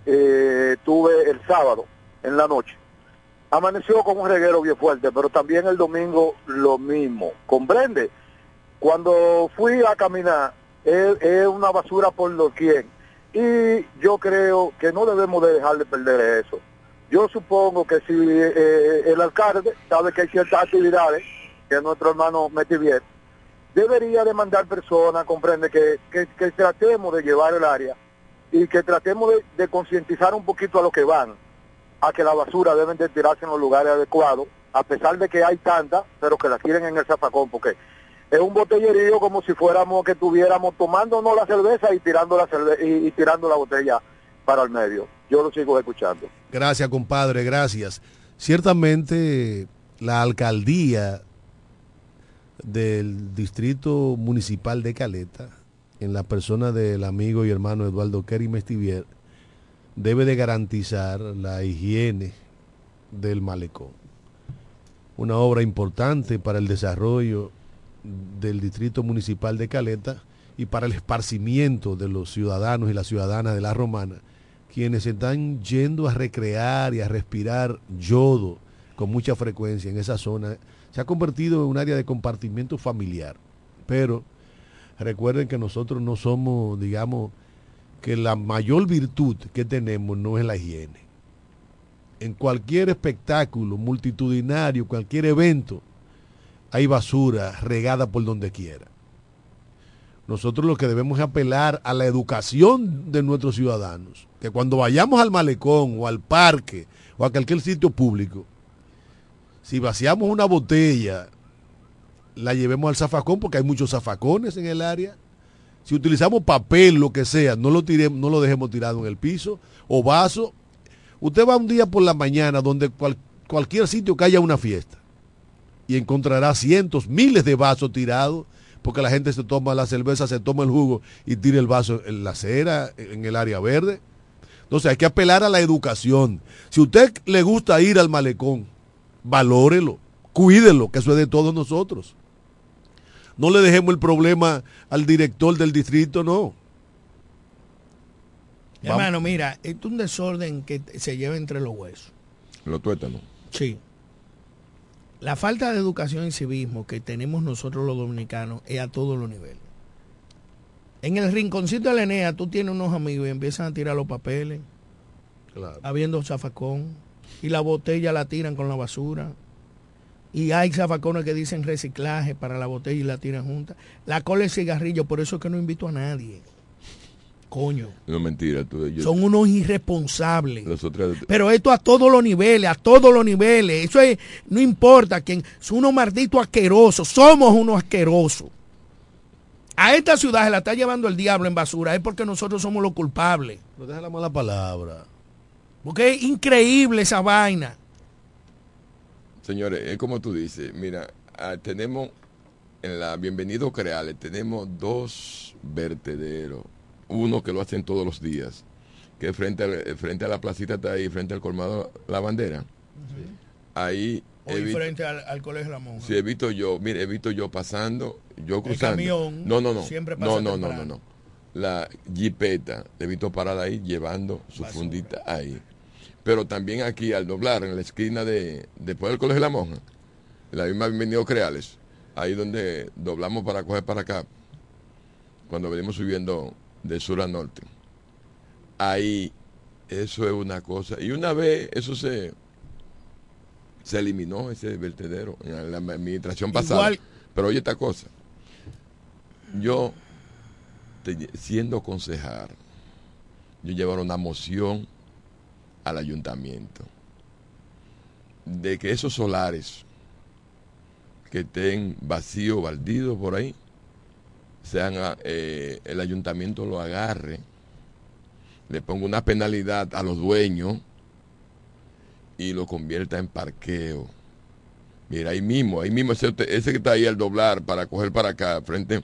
[SPEAKER 9] eh, estuve el sábado en la noche. Amaneció con un reguero bien fuerte, pero también el domingo lo mismo. ¿Comprende? Cuando fui a caminar, es, una basura por doquier. Y yo creo que no debemos de dejar de perder eso. Yo supongo que si eh, el alcalde sabe que hay ciertas actividades que nuestro hermano Metivier debería de mandar personas, comprende, que, que, tratemos de llevar el área y que tratemos de, concientizar un poquito a los que van a que la basura deben de tirarse en los lugares adecuados, a pesar de que hay tanta, pero que la tiren en el zafacón, porque es un botellerío como si fuéramos que estuviéramos tomándonos la cerveza y tirando la cerve y tirando la botella para el medio. Yo lo sigo escuchando.
[SPEAKER 2] Gracias, compadre, gracias. Ciertamente la alcaldía del distrito municipal de Caleta, en la persona del amigo y hermano Eduardo Kerry Mestivier, debe de garantizar la higiene del malecón. Una obra importante para el desarrollo del distrito municipal de Caleta y para el esparcimiento de los ciudadanos y las ciudadanas de la romana, quienes están yendo a recrear y a respirar yodo con mucha frecuencia en esa zona, se ha convertido en un área de compartimiento familiar. Pero recuerden que nosotros no somos, digamos, que la mayor virtud que tenemos no es la higiene. En cualquier espectáculo multitudinario, cualquier evento, hay basura regada por donde quiera. Nosotros lo que debemos es apelar a la educación de nuestros ciudadanos, que cuando vayamos al malecón o al parque o a cualquier sitio público, si vaciamos una botella, la llevemos al zafacón porque hay muchos zafacones en el área. Si utilizamos papel, lo que sea, no lo, tiremos, no lo dejemos tirado en el piso o vaso. Usted va un día por la mañana donde cualquier sitio que haya una fiesta y encontrará cientos, miles de vasos tirados porque la gente se toma la cerveza, se toma el jugo y tira el vaso en la acera, en el área verde. Entonces hay que apelar a la educación. Si usted le gusta ir al malecón, valórelo, cuídelo, que eso es de todos nosotros. No le dejemos el problema al director del distrito, no.
[SPEAKER 3] Hermano, mira, esto es un desorden que se lleva entre los huesos.
[SPEAKER 4] Los tuétanos.
[SPEAKER 3] Sí. La falta de educación y civismo que tenemos nosotros los dominicanos es a todos los niveles. En el rinconcito de la Enea tú tienes unos amigos y empiezan a tirar los papeles, claro. habiendo zafacón, y la botella la tiran con la basura. Y hay zafacones que dicen reciclaje para la botella y la tiran juntas. La cola de cigarrillo, por eso es que no invito a nadie. Coño.
[SPEAKER 4] No mentira. Tú,
[SPEAKER 3] Son unos irresponsables. Pero esto a todos los niveles, a todos los niveles. Eso es, no importa quién. Son unos malditos asquerosos. Somos unos asquerosos. A esta ciudad se la está llevando el diablo en basura. Es porque nosotros somos los culpables.
[SPEAKER 2] No deja la mala palabra.
[SPEAKER 3] Porque es increíble esa vaina.
[SPEAKER 4] Señores, es como tú dices. Mira, ah, tenemos en la Bienvenido Creales, tenemos dos vertederos uno que lo hacen todos los días, que frente a, frente a la placita está ahí, frente al colmado La Bandera. Ahí...
[SPEAKER 3] frente al, Colegio La Monja.
[SPEAKER 4] Sí, he visto yo, mire, he visto yo pasando, yo cruzando.
[SPEAKER 3] camión
[SPEAKER 4] no, no, no.
[SPEAKER 3] Siempre
[SPEAKER 4] no, no, no, no, no. La jipeta, he visto parada ahí llevando su fundita ahí. Pero también aquí al doblar en la esquina de después del Colegio La Monja, la misma Bienvenido Creales, ahí donde doblamos para coger para acá, cuando venimos subiendo de sur a norte. Ahí, eso es una cosa. Y una vez eso se, se eliminó, ese vertedero, en la administración pasada. Pero oye esta cosa. Yo, siendo concejal, yo llevaron una moción al ayuntamiento de que esos solares que estén vacíos, baldidos por ahí, sean, eh, el ayuntamiento lo agarre, le ponga una penalidad a los dueños y lo convierta en parqueo. Mira, ahí mismo, ahí mismo ese, que está ahí al doblar para coger para acá, frente,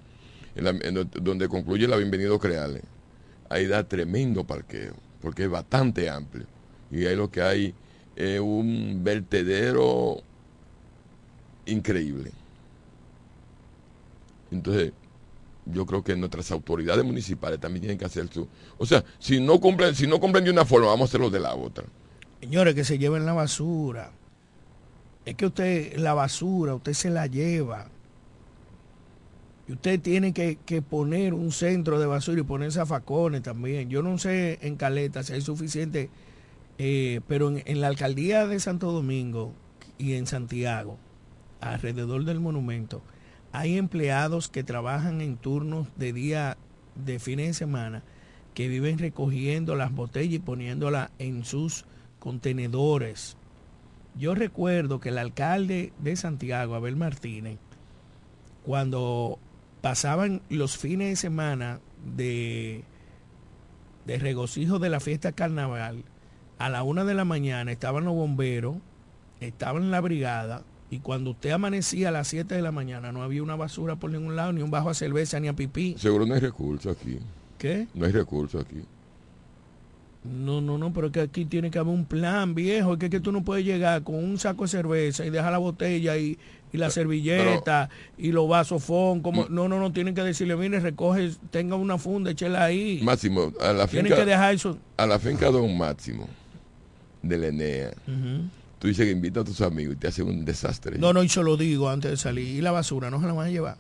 [SPEAKER 4] en donde concluye la Bienvenido Creales, ahí da tremendo parqueo, porque es bastante amplio. Y ahí lo que hay es un vertedero increíble. Entonces, yo creo que nuestras autoridades municipales también tienen que hacer su... O sea, si no cumplen, si no cumplen de una forma, vamos a hacerlo de la otra.
[SPEAKER 3] Señores, que se lleven la basura. Es que usted, la basura, usted se la lleva. Y usted tiene que, poner un centro de basura y poner zafacones también. Yo no sé en Caleta si hay suficiente, eh, pero en, la alcaldía de Santo Domingo y en Santiago, alrededor del monumento, hay empleados que trabajan en turnos de día, de fines de semana, que viven recogiendo las botellas y poniéndolas en sus contenedores. Yo recuerdo que el alcalde de Santiago, Abel Martínez, cuando pasaban los fines de semana de, de regocijo de la fiesta carnaval, a la una de la mañana estaban los bomberos, estaban en la brigada, y cuando usted amanecía a las 7 de la mañana, no había una basura por ningún lado, ni un bajo a cerveza, ni a pipí.
[SPEAKER 4] Seguro no hay recursos aquí.
[SPEAKER 3] ¿Qué?
[SPEAKER 4] No hay recursos aquí.
[SPEAKER 3] No, no, no, pero es que aquí tiene que haber un plan, viejo. Es que, que tú no puedes llegar con un saco de cerveza y dejar la botella y, y la servilleta y los vasos fon. Como,
[SPEAKER 4] Mm.
[SPEAKER 3] no, no, no, tienen que decirle, mire, recoge, tenga una funda, échela ahí.
[SPEAKER 4] Máximo, a la
[SPEAKER 3] Tienen
[SPEAKER 4] finca,
[SPEAKER 3] que dejar eso.
[SPEAKER 4] a la finca Don Máximo de la Enea, tú dices que invita a tus amigos y te hacen un desastre.
[SPEAKER 3] No, no, y se lo digo antes de salir. Y la basura, no se la van a llevar.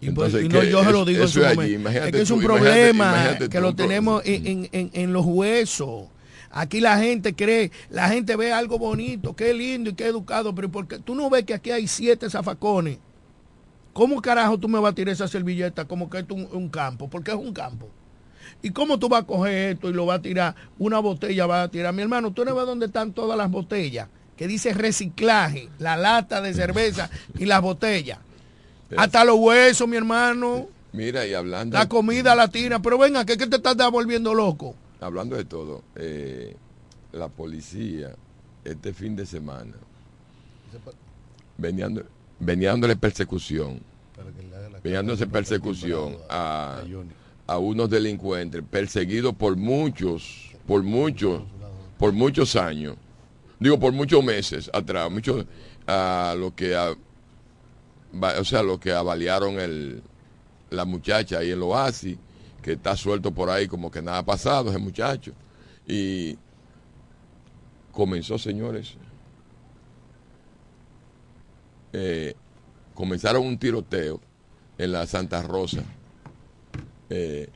[SPEAKER 3] Y, pues,
[SPEAKER 4] Entonces,
[SPEAKER 3] y no, yo se lo digo en su
[SPEAKER 4] allí,
[SPEAKER 3] momento.
[SPEAKER 4] imagínate
[SPEAKER 3] Es que es un problema
[SPEAKER 4] imagínate
[SPEAKER 3] que
[SPEAKER 4] tú,
[SPEAKER 3] lo tenemos en, en- en- en los huesos. Aquí la gente cree, la gente ve algo bonito, qué lindo y qué educado, pero porque tú no ves que aquí hay siete zafacones. ¿Cómo carajo tú me vas a tirar esa servilleta como que es un, un campo? Porque es un campo. ¿Y cómo tú vas a coger esto y lo vas a tirar? Una botella vas a tirar. Mi hermano, tú no ves dónde están todas las botellas. Que dice reciclaje, la lata de cerveza y las botellas. Hasta los huesos, mi hermano.
[SPEAKER 4] Mira, y hablando,
[SPEAKER 3] La comida latina. Pero venga, ¿qué, qué te estás volviendo loco?
[SPEAKER 4] hablando de todo, eh, la policía este fin de semana venía, dando- venía dándole persecución, venía dándose persecución a, a unos delincuentes perseguidos por muchos, por muchos, por muchos años, digo por muchos meses atrás, muchos a lo que a- o sea, lo que avaliaron el, la muchacha ahí en el oasis, que está suelto por ahí como que nada ha pasado ese muchacho. Y comenzó, señores, eh, comenzaron un tiroteo en la Santa Rosa. Eh,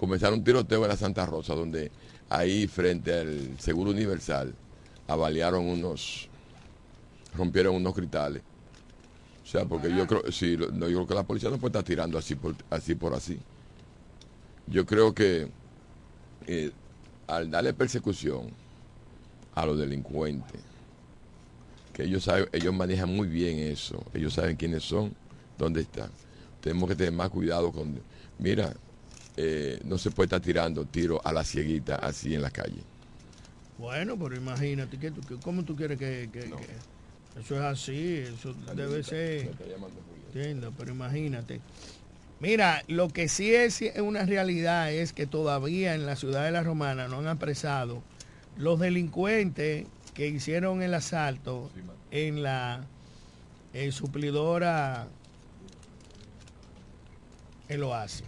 [SPEAKER 4] comenzaron un tiroteo en la Santa Rosa, donde ahí frente al Seguro Universal avaliaron unos, rompieron unos cristales. O sea, porque yo creo, sí, yo creo que la policía no puede estar tirando así por así. Por así. Yo creo que eh, al darle persecución a los delincuentes, que ellos saben, ellos manejan muy bien eso, ellos saben quiénes son, dónde están. Tenemos que tener más cuidado con, mira, eh, no se puede estar tirando tiros a la cieguita así en la calle.
[SPEAKER 3] Bueno, pero imagínate, ¿qué tú- qué- ¿cómo tú quieres que, que- que- Eso es así, eso debe ser... Entiendo, pero imagínate. Mira, lo que sí es una realidad es que todavía en la ciudad de La Romana no han apresado los delincuentes que hicieron el asalto en la eh, suplidora El Oasis.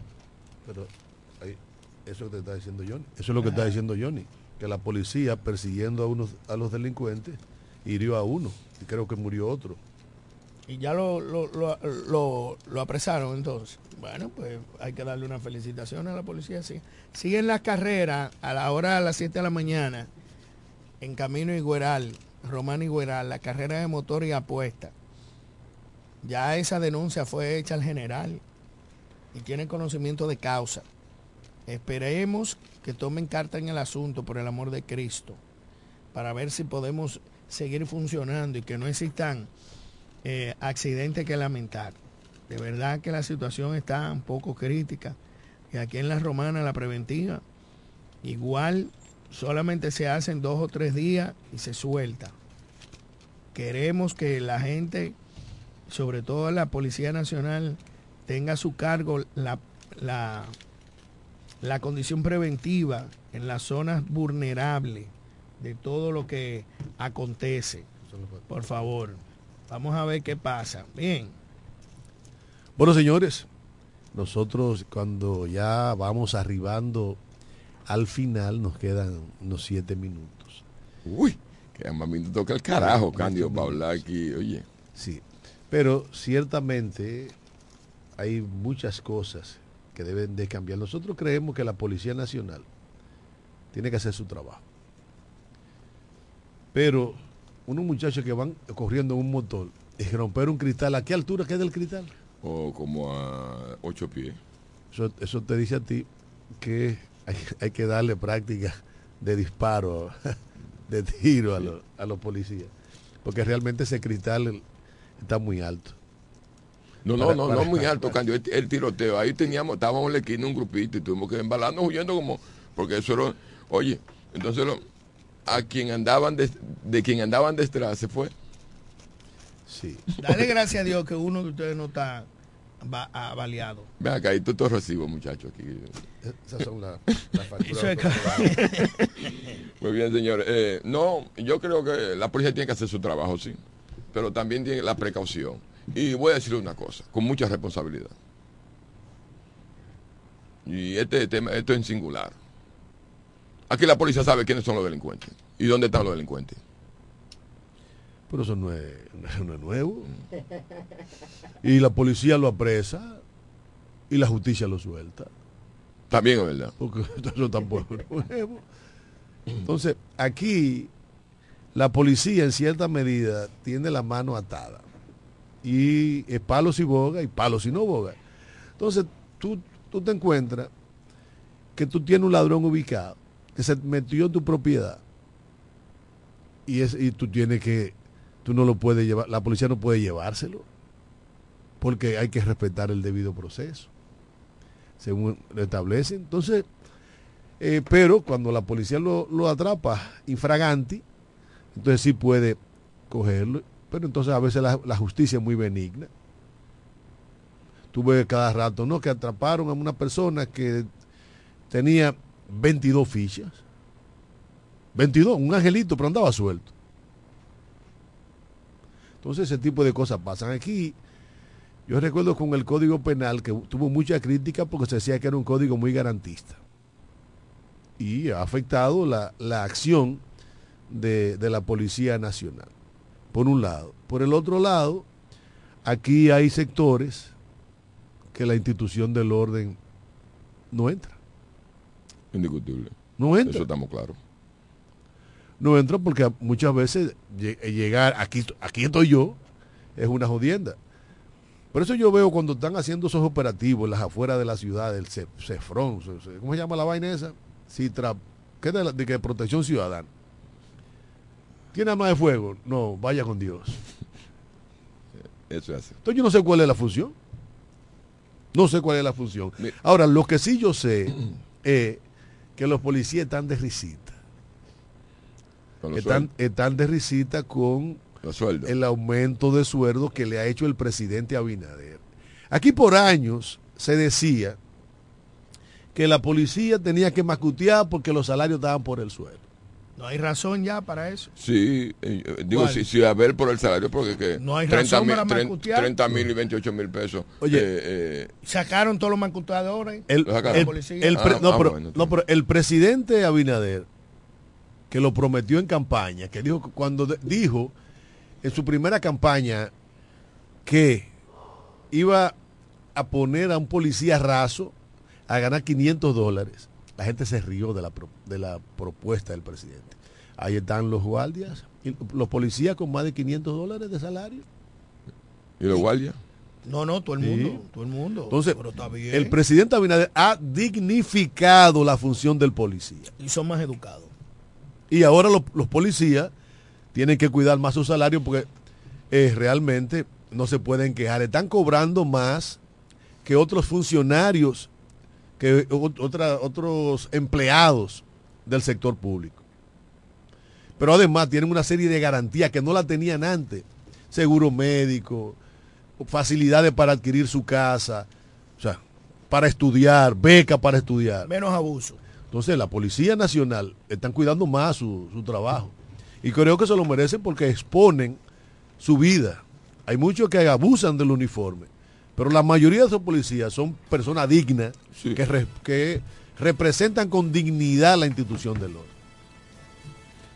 [SPEAKER 2] Pero ahí, eso es lo que te está diciendo Johnny. Eso es lo que está diciendo Johnny. Que la policía persiguiendo a unos a los delincuentes hirió a uno y creo que murió otro.
[SPEAKER 3] Y ya lo, lo, lo, lo- lo apresaron entonces. Bueno, pues hay que darle una felicitación a la policía. Sí. Siguen las carreras a la hora de las 7 de la mañana en Camino Igueral, Román Igueral, la carrera de motor y apuesta. Ya esa denuncia fue hecha al general y tiene conocimiento de causa. Esperemos que tomen carta en el asunto por el amor de Cristo para ver si podemos seguir funcionando y que no existan eh, accidentes que lamentar. De verdad que la situación está un poco crítica. Y aquí en la romana, la preventiva, igual solamente se hacen dos o tres días y se suelta. Queremos que la gente, sobre todo la Policía Nacional, tenga a su cargo la, la, la condición preventiva en las zonas vulnerables de todo lo que acontece. Por favor, vamos a ver qué pasa. Bien.
[SPEAKER 2] Bueno, señores, nosotros cuando ya vamos arribando al final nos quedan unos siete minutos.
[SPEAKER 4] Uy, que más me toca el carajo, Cándido, para hablar aquí, oye.
[SPEAKER 2] Sí, pero ciertamente hay muchas cosas que deben de cambiar. Nosotros creemos que la Policía Nacional tiene que hacer su trabajo. Pero unos muchachos que van corriendo en un motor y romper un cristal, ¿a qué altura queda el cristal?
[SPEAKER 4] O como a ocho pies.
[SPEAKER 2] Eso, eso te dice a ti que hay, hay que darle práctica de disparo, de tiro a, los, a los policías. Porque realmente ese cristal está muy alto.
[SPEAKER 4] No, no,
[SPEAKER 2] Para-
[SPEAKER 4] no,
[SPEAKER 2] para-
[SPEAKER 4] no muy alto, Cándido, el, el tiroteo. Ahí teníamos, estábamos en la esquina un grupito y tuvimos que embalarnos huyendo como, porque eso era, oye, entonces lo, a quien andaban de, de quien andaban detrás se fue.
[SPEAKER 2] Sí.
[SPEAKER 3] Dale gracias a Dios que uno de ustedes no está baleado.
[SPEAKER 4] Ven acá, y tú te recibo, muchachos. Aquí.
[SPEAKER 2] Esas son las facturas.
[SPEAKER 4] Muy bien, señores. Eh, no, yo creo que la policía tiene que hacer su trabajo, sí. Pero también tiene la precaución. Y voy a decirle una cosa, con mucha responsabilidad. Y este tema, esto en singular. Aquí la policía sabe quiénes son los delincuentes y dónde están los delincuentes.
[SPEAKER 2] Pero eso no es, no es nuevo. Y la policía lo apresa y la justicia lo suelta.
[SPEAKER 4] También es verdad.
[SPEAKER 2] Porque eso tampoco es nuevo. Entonces, aquí la policía en cierta medida tiene la mano atada. Y es palos y boga y palos y no boga. Entonces, tú, tú te encuentras que tú tienes un ladrón ubicado que se metió en tu propiedad y, es, y tú tienes que, tú no lo puedes llevar, la policía no puede llevárselo porque hay que respetar el debido proceso según lo establece. Entonces, eh, pero cuando la policía lo, lo atrapa infraganti, entonces sí puede cogerlo. Pero entonces a veces la, justicia es muy benigna. Tú ves cada rato, ¿no? Que atraparon a una persona que tenía 22 fichas. 22, un angelito, pero andaba suelto. Entonces ese tipo de cosas pasan aquí. Yo recuerdo con el Código Penal que tuvo mucha crítica porque se decía que era un código muy garantista. Y ha afectado la, la acción de, de la Policía Nacional, por un lado. Por el otro lado, aquí hay sectores que la institución del orden no entra.
[SPEAKER 4] Indiscutible.
[SPEAKER 2] No entra.
[SPEAKER 4] Eso estamos claros.
[SPEAKER 2] No entra porque muchas veces lle- llegar, aquí, aquí estoy yo, es una jodienda. Por eso yo veo cuando están haciendo esos operativos en las afueras de la ciudad, el Ce- Cefrón, ce- ce- ¿cómo se llama la vaina esa? Citra, ¿qué es de, la- de que protección ciudadana? ¿Tiene arma de fuego? No, vaya con Dios.
[SPEAKER 4] Eso es así.
[SPEAKER 2] Entonces yo no sé cuál es la función. No sé cuál es la función. Ahora, lo que sí yo sé es que los policías están de risita. Están, están de risita con el aumento de sueldo que le ha hecho el presidente Abinader. Aquí por años se decía que la policía tenía que macutear porque los salarios estaban por el suelo.
[SPEAKER 3] No hay razón ya para eso.
[SPEAKER 4] Sí, eh, eh, digo, si, si a ver por el salario, porque que
[SPEAKER 3] No hay razón
[SPEAKER 4] mil,
[SPEAKER 3] para
[SPEAKER 4] tren-
[SPEAKER 3] macutear.
[SPEAKER 4] 30 mil y 28 mil pesos.
[SPEAKER 2] Oye.
[SPEAKER 4] eh, eh,
[SPEAKER 3] Sacaron todos los mancutadores.
[SPEAKER 2] El, el-
[SPEAKER 3] La policía.
[SPEAKER 2] el pre-
[SPEAKER 4] Ah,
[SPEAKER 2] no,
[SPEAKER 4] ah,
[SPEAKER 2] pero,
[SPEAKER 4] bueno,
[SPEAKER 2] no, pero el presidente Abinader, que lo prometió en campaña, que dijo que cuando de- dijo en su primera campaña que iba a poner a un policía raso a ganar 500 dólares, la gente se rió de la, pro- de la propuesta del presidente. Ahí están los guardias, y los policías con más de 500 dólares de salario.
[SPEAKER 4] ¿Y los guardias?
[SPEAKER 3] No, no, todo el
[SPEAKER 2] Sí.
[SPEAKER 3] mundo. Todo el mundo.
[SPEAKER 2] Entonces,
[SPEAKER 3] Pero está bien.
[SPEAKER 2] el presidente Abinader ha dignificado la función del policía.
[SPEAKER 3] y son más educados.
[SPEAKER 2] Y ahora los, los policías tienen que cuidar más su salario porque eh, realmente no se pueden quejar. Están cobrando más que otros funcionarios, que otra- otros empleados del sector público. Pero además tienen una serie de garantías que no la tenían antes. Seguro médico, facilidades para adquirir su casa, o sea, para estudiar, beca para estudiar.
[SPEAKER 3] Menos abuso.
[SPEAKER 2] Entonces, la Policía Nacional están cuidando más su, su trabajo. Y creo que se lo merecen porque exponen su vida. Hay muchos que abusan del uniforme. Pero la mayoría de esos policías son personas dignas
[SPEAKER 4] Sí.
[SPEAKER 2] que, re- que representan con dignidad la institución del orden.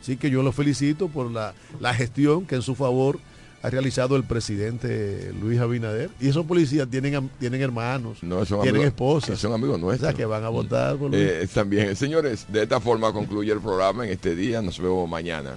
[SPEAKER 2] Así que yo los felicito por la, la gestión que en su favor ha realizado el presidente Luis Abinader. Y esos policías tienen, tienen hermanos,
[SPEAKER 4] No, son
[SPEAKER 2] tienen
[SPEAKER 4] amigos,
[SPEAKER 2] esposas.
[SPEAKER 4] son amigos
[SPEAKER 2] O
[SPEAKER 4] nuestros.
[SPEAKER 2] sea, que van a votar por Luis.
[SPEAKER 4] Eh, también, señores, de esta forma concluye el programa en este día. Nos vemos mañana.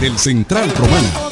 [SPEAKER 10] Del Central Romano.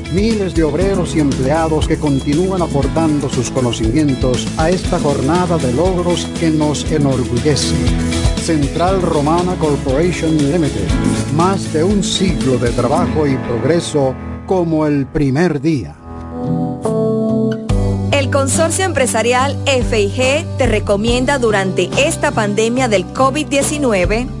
[SPEAKER 11] Miles de obreros y empleados que continúan aportando sus conocimientos a esta jornada de logros que nos enorgullece. Central Romana Corporation Limited. Más de un siglo de trabajo y progreso como el primer día.
[SPEAKER 12] El Consorcio Empresarial FIG te recomienda durante esta pandemia del COVID-19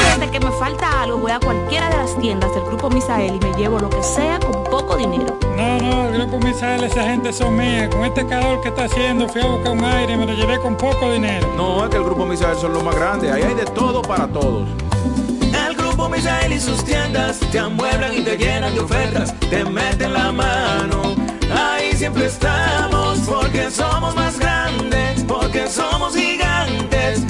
[SPEAKER 13] Desde que me falta algo voy a cualquiera de las tiendas del Grupo Misael y me llevo lo que sea con poco dinero.
[SPEAKER 14] No, no, el Grupo Misael, esa gente son mías. Con este calor que está haciendo fui a buscar un aire y me lo llevé con poco dinero.
[SPEAKER 15] No, es que el Grupo Misael son los más grandes. Ahí hay de todo para todos.
[SPEAKER 1] El Grupo Misael y sus tiendas te amueblan y te llenan de ofertas, te meten la mano. Ahí siempre estamos porque somos más grandes, porque somos gigantes.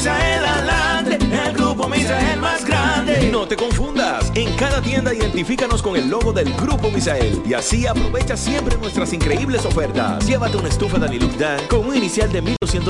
[SPEAKER 16] Misael adelante, el Grupo Misael más grande.
[SPEAKER 17] No te confundas, en cada tienda identifícanos con el logo del Grupo Misael y así aprovecha siempre nuestras increíbles ofertas. Llévate una estufa Danilux Dan con un inicial de 1200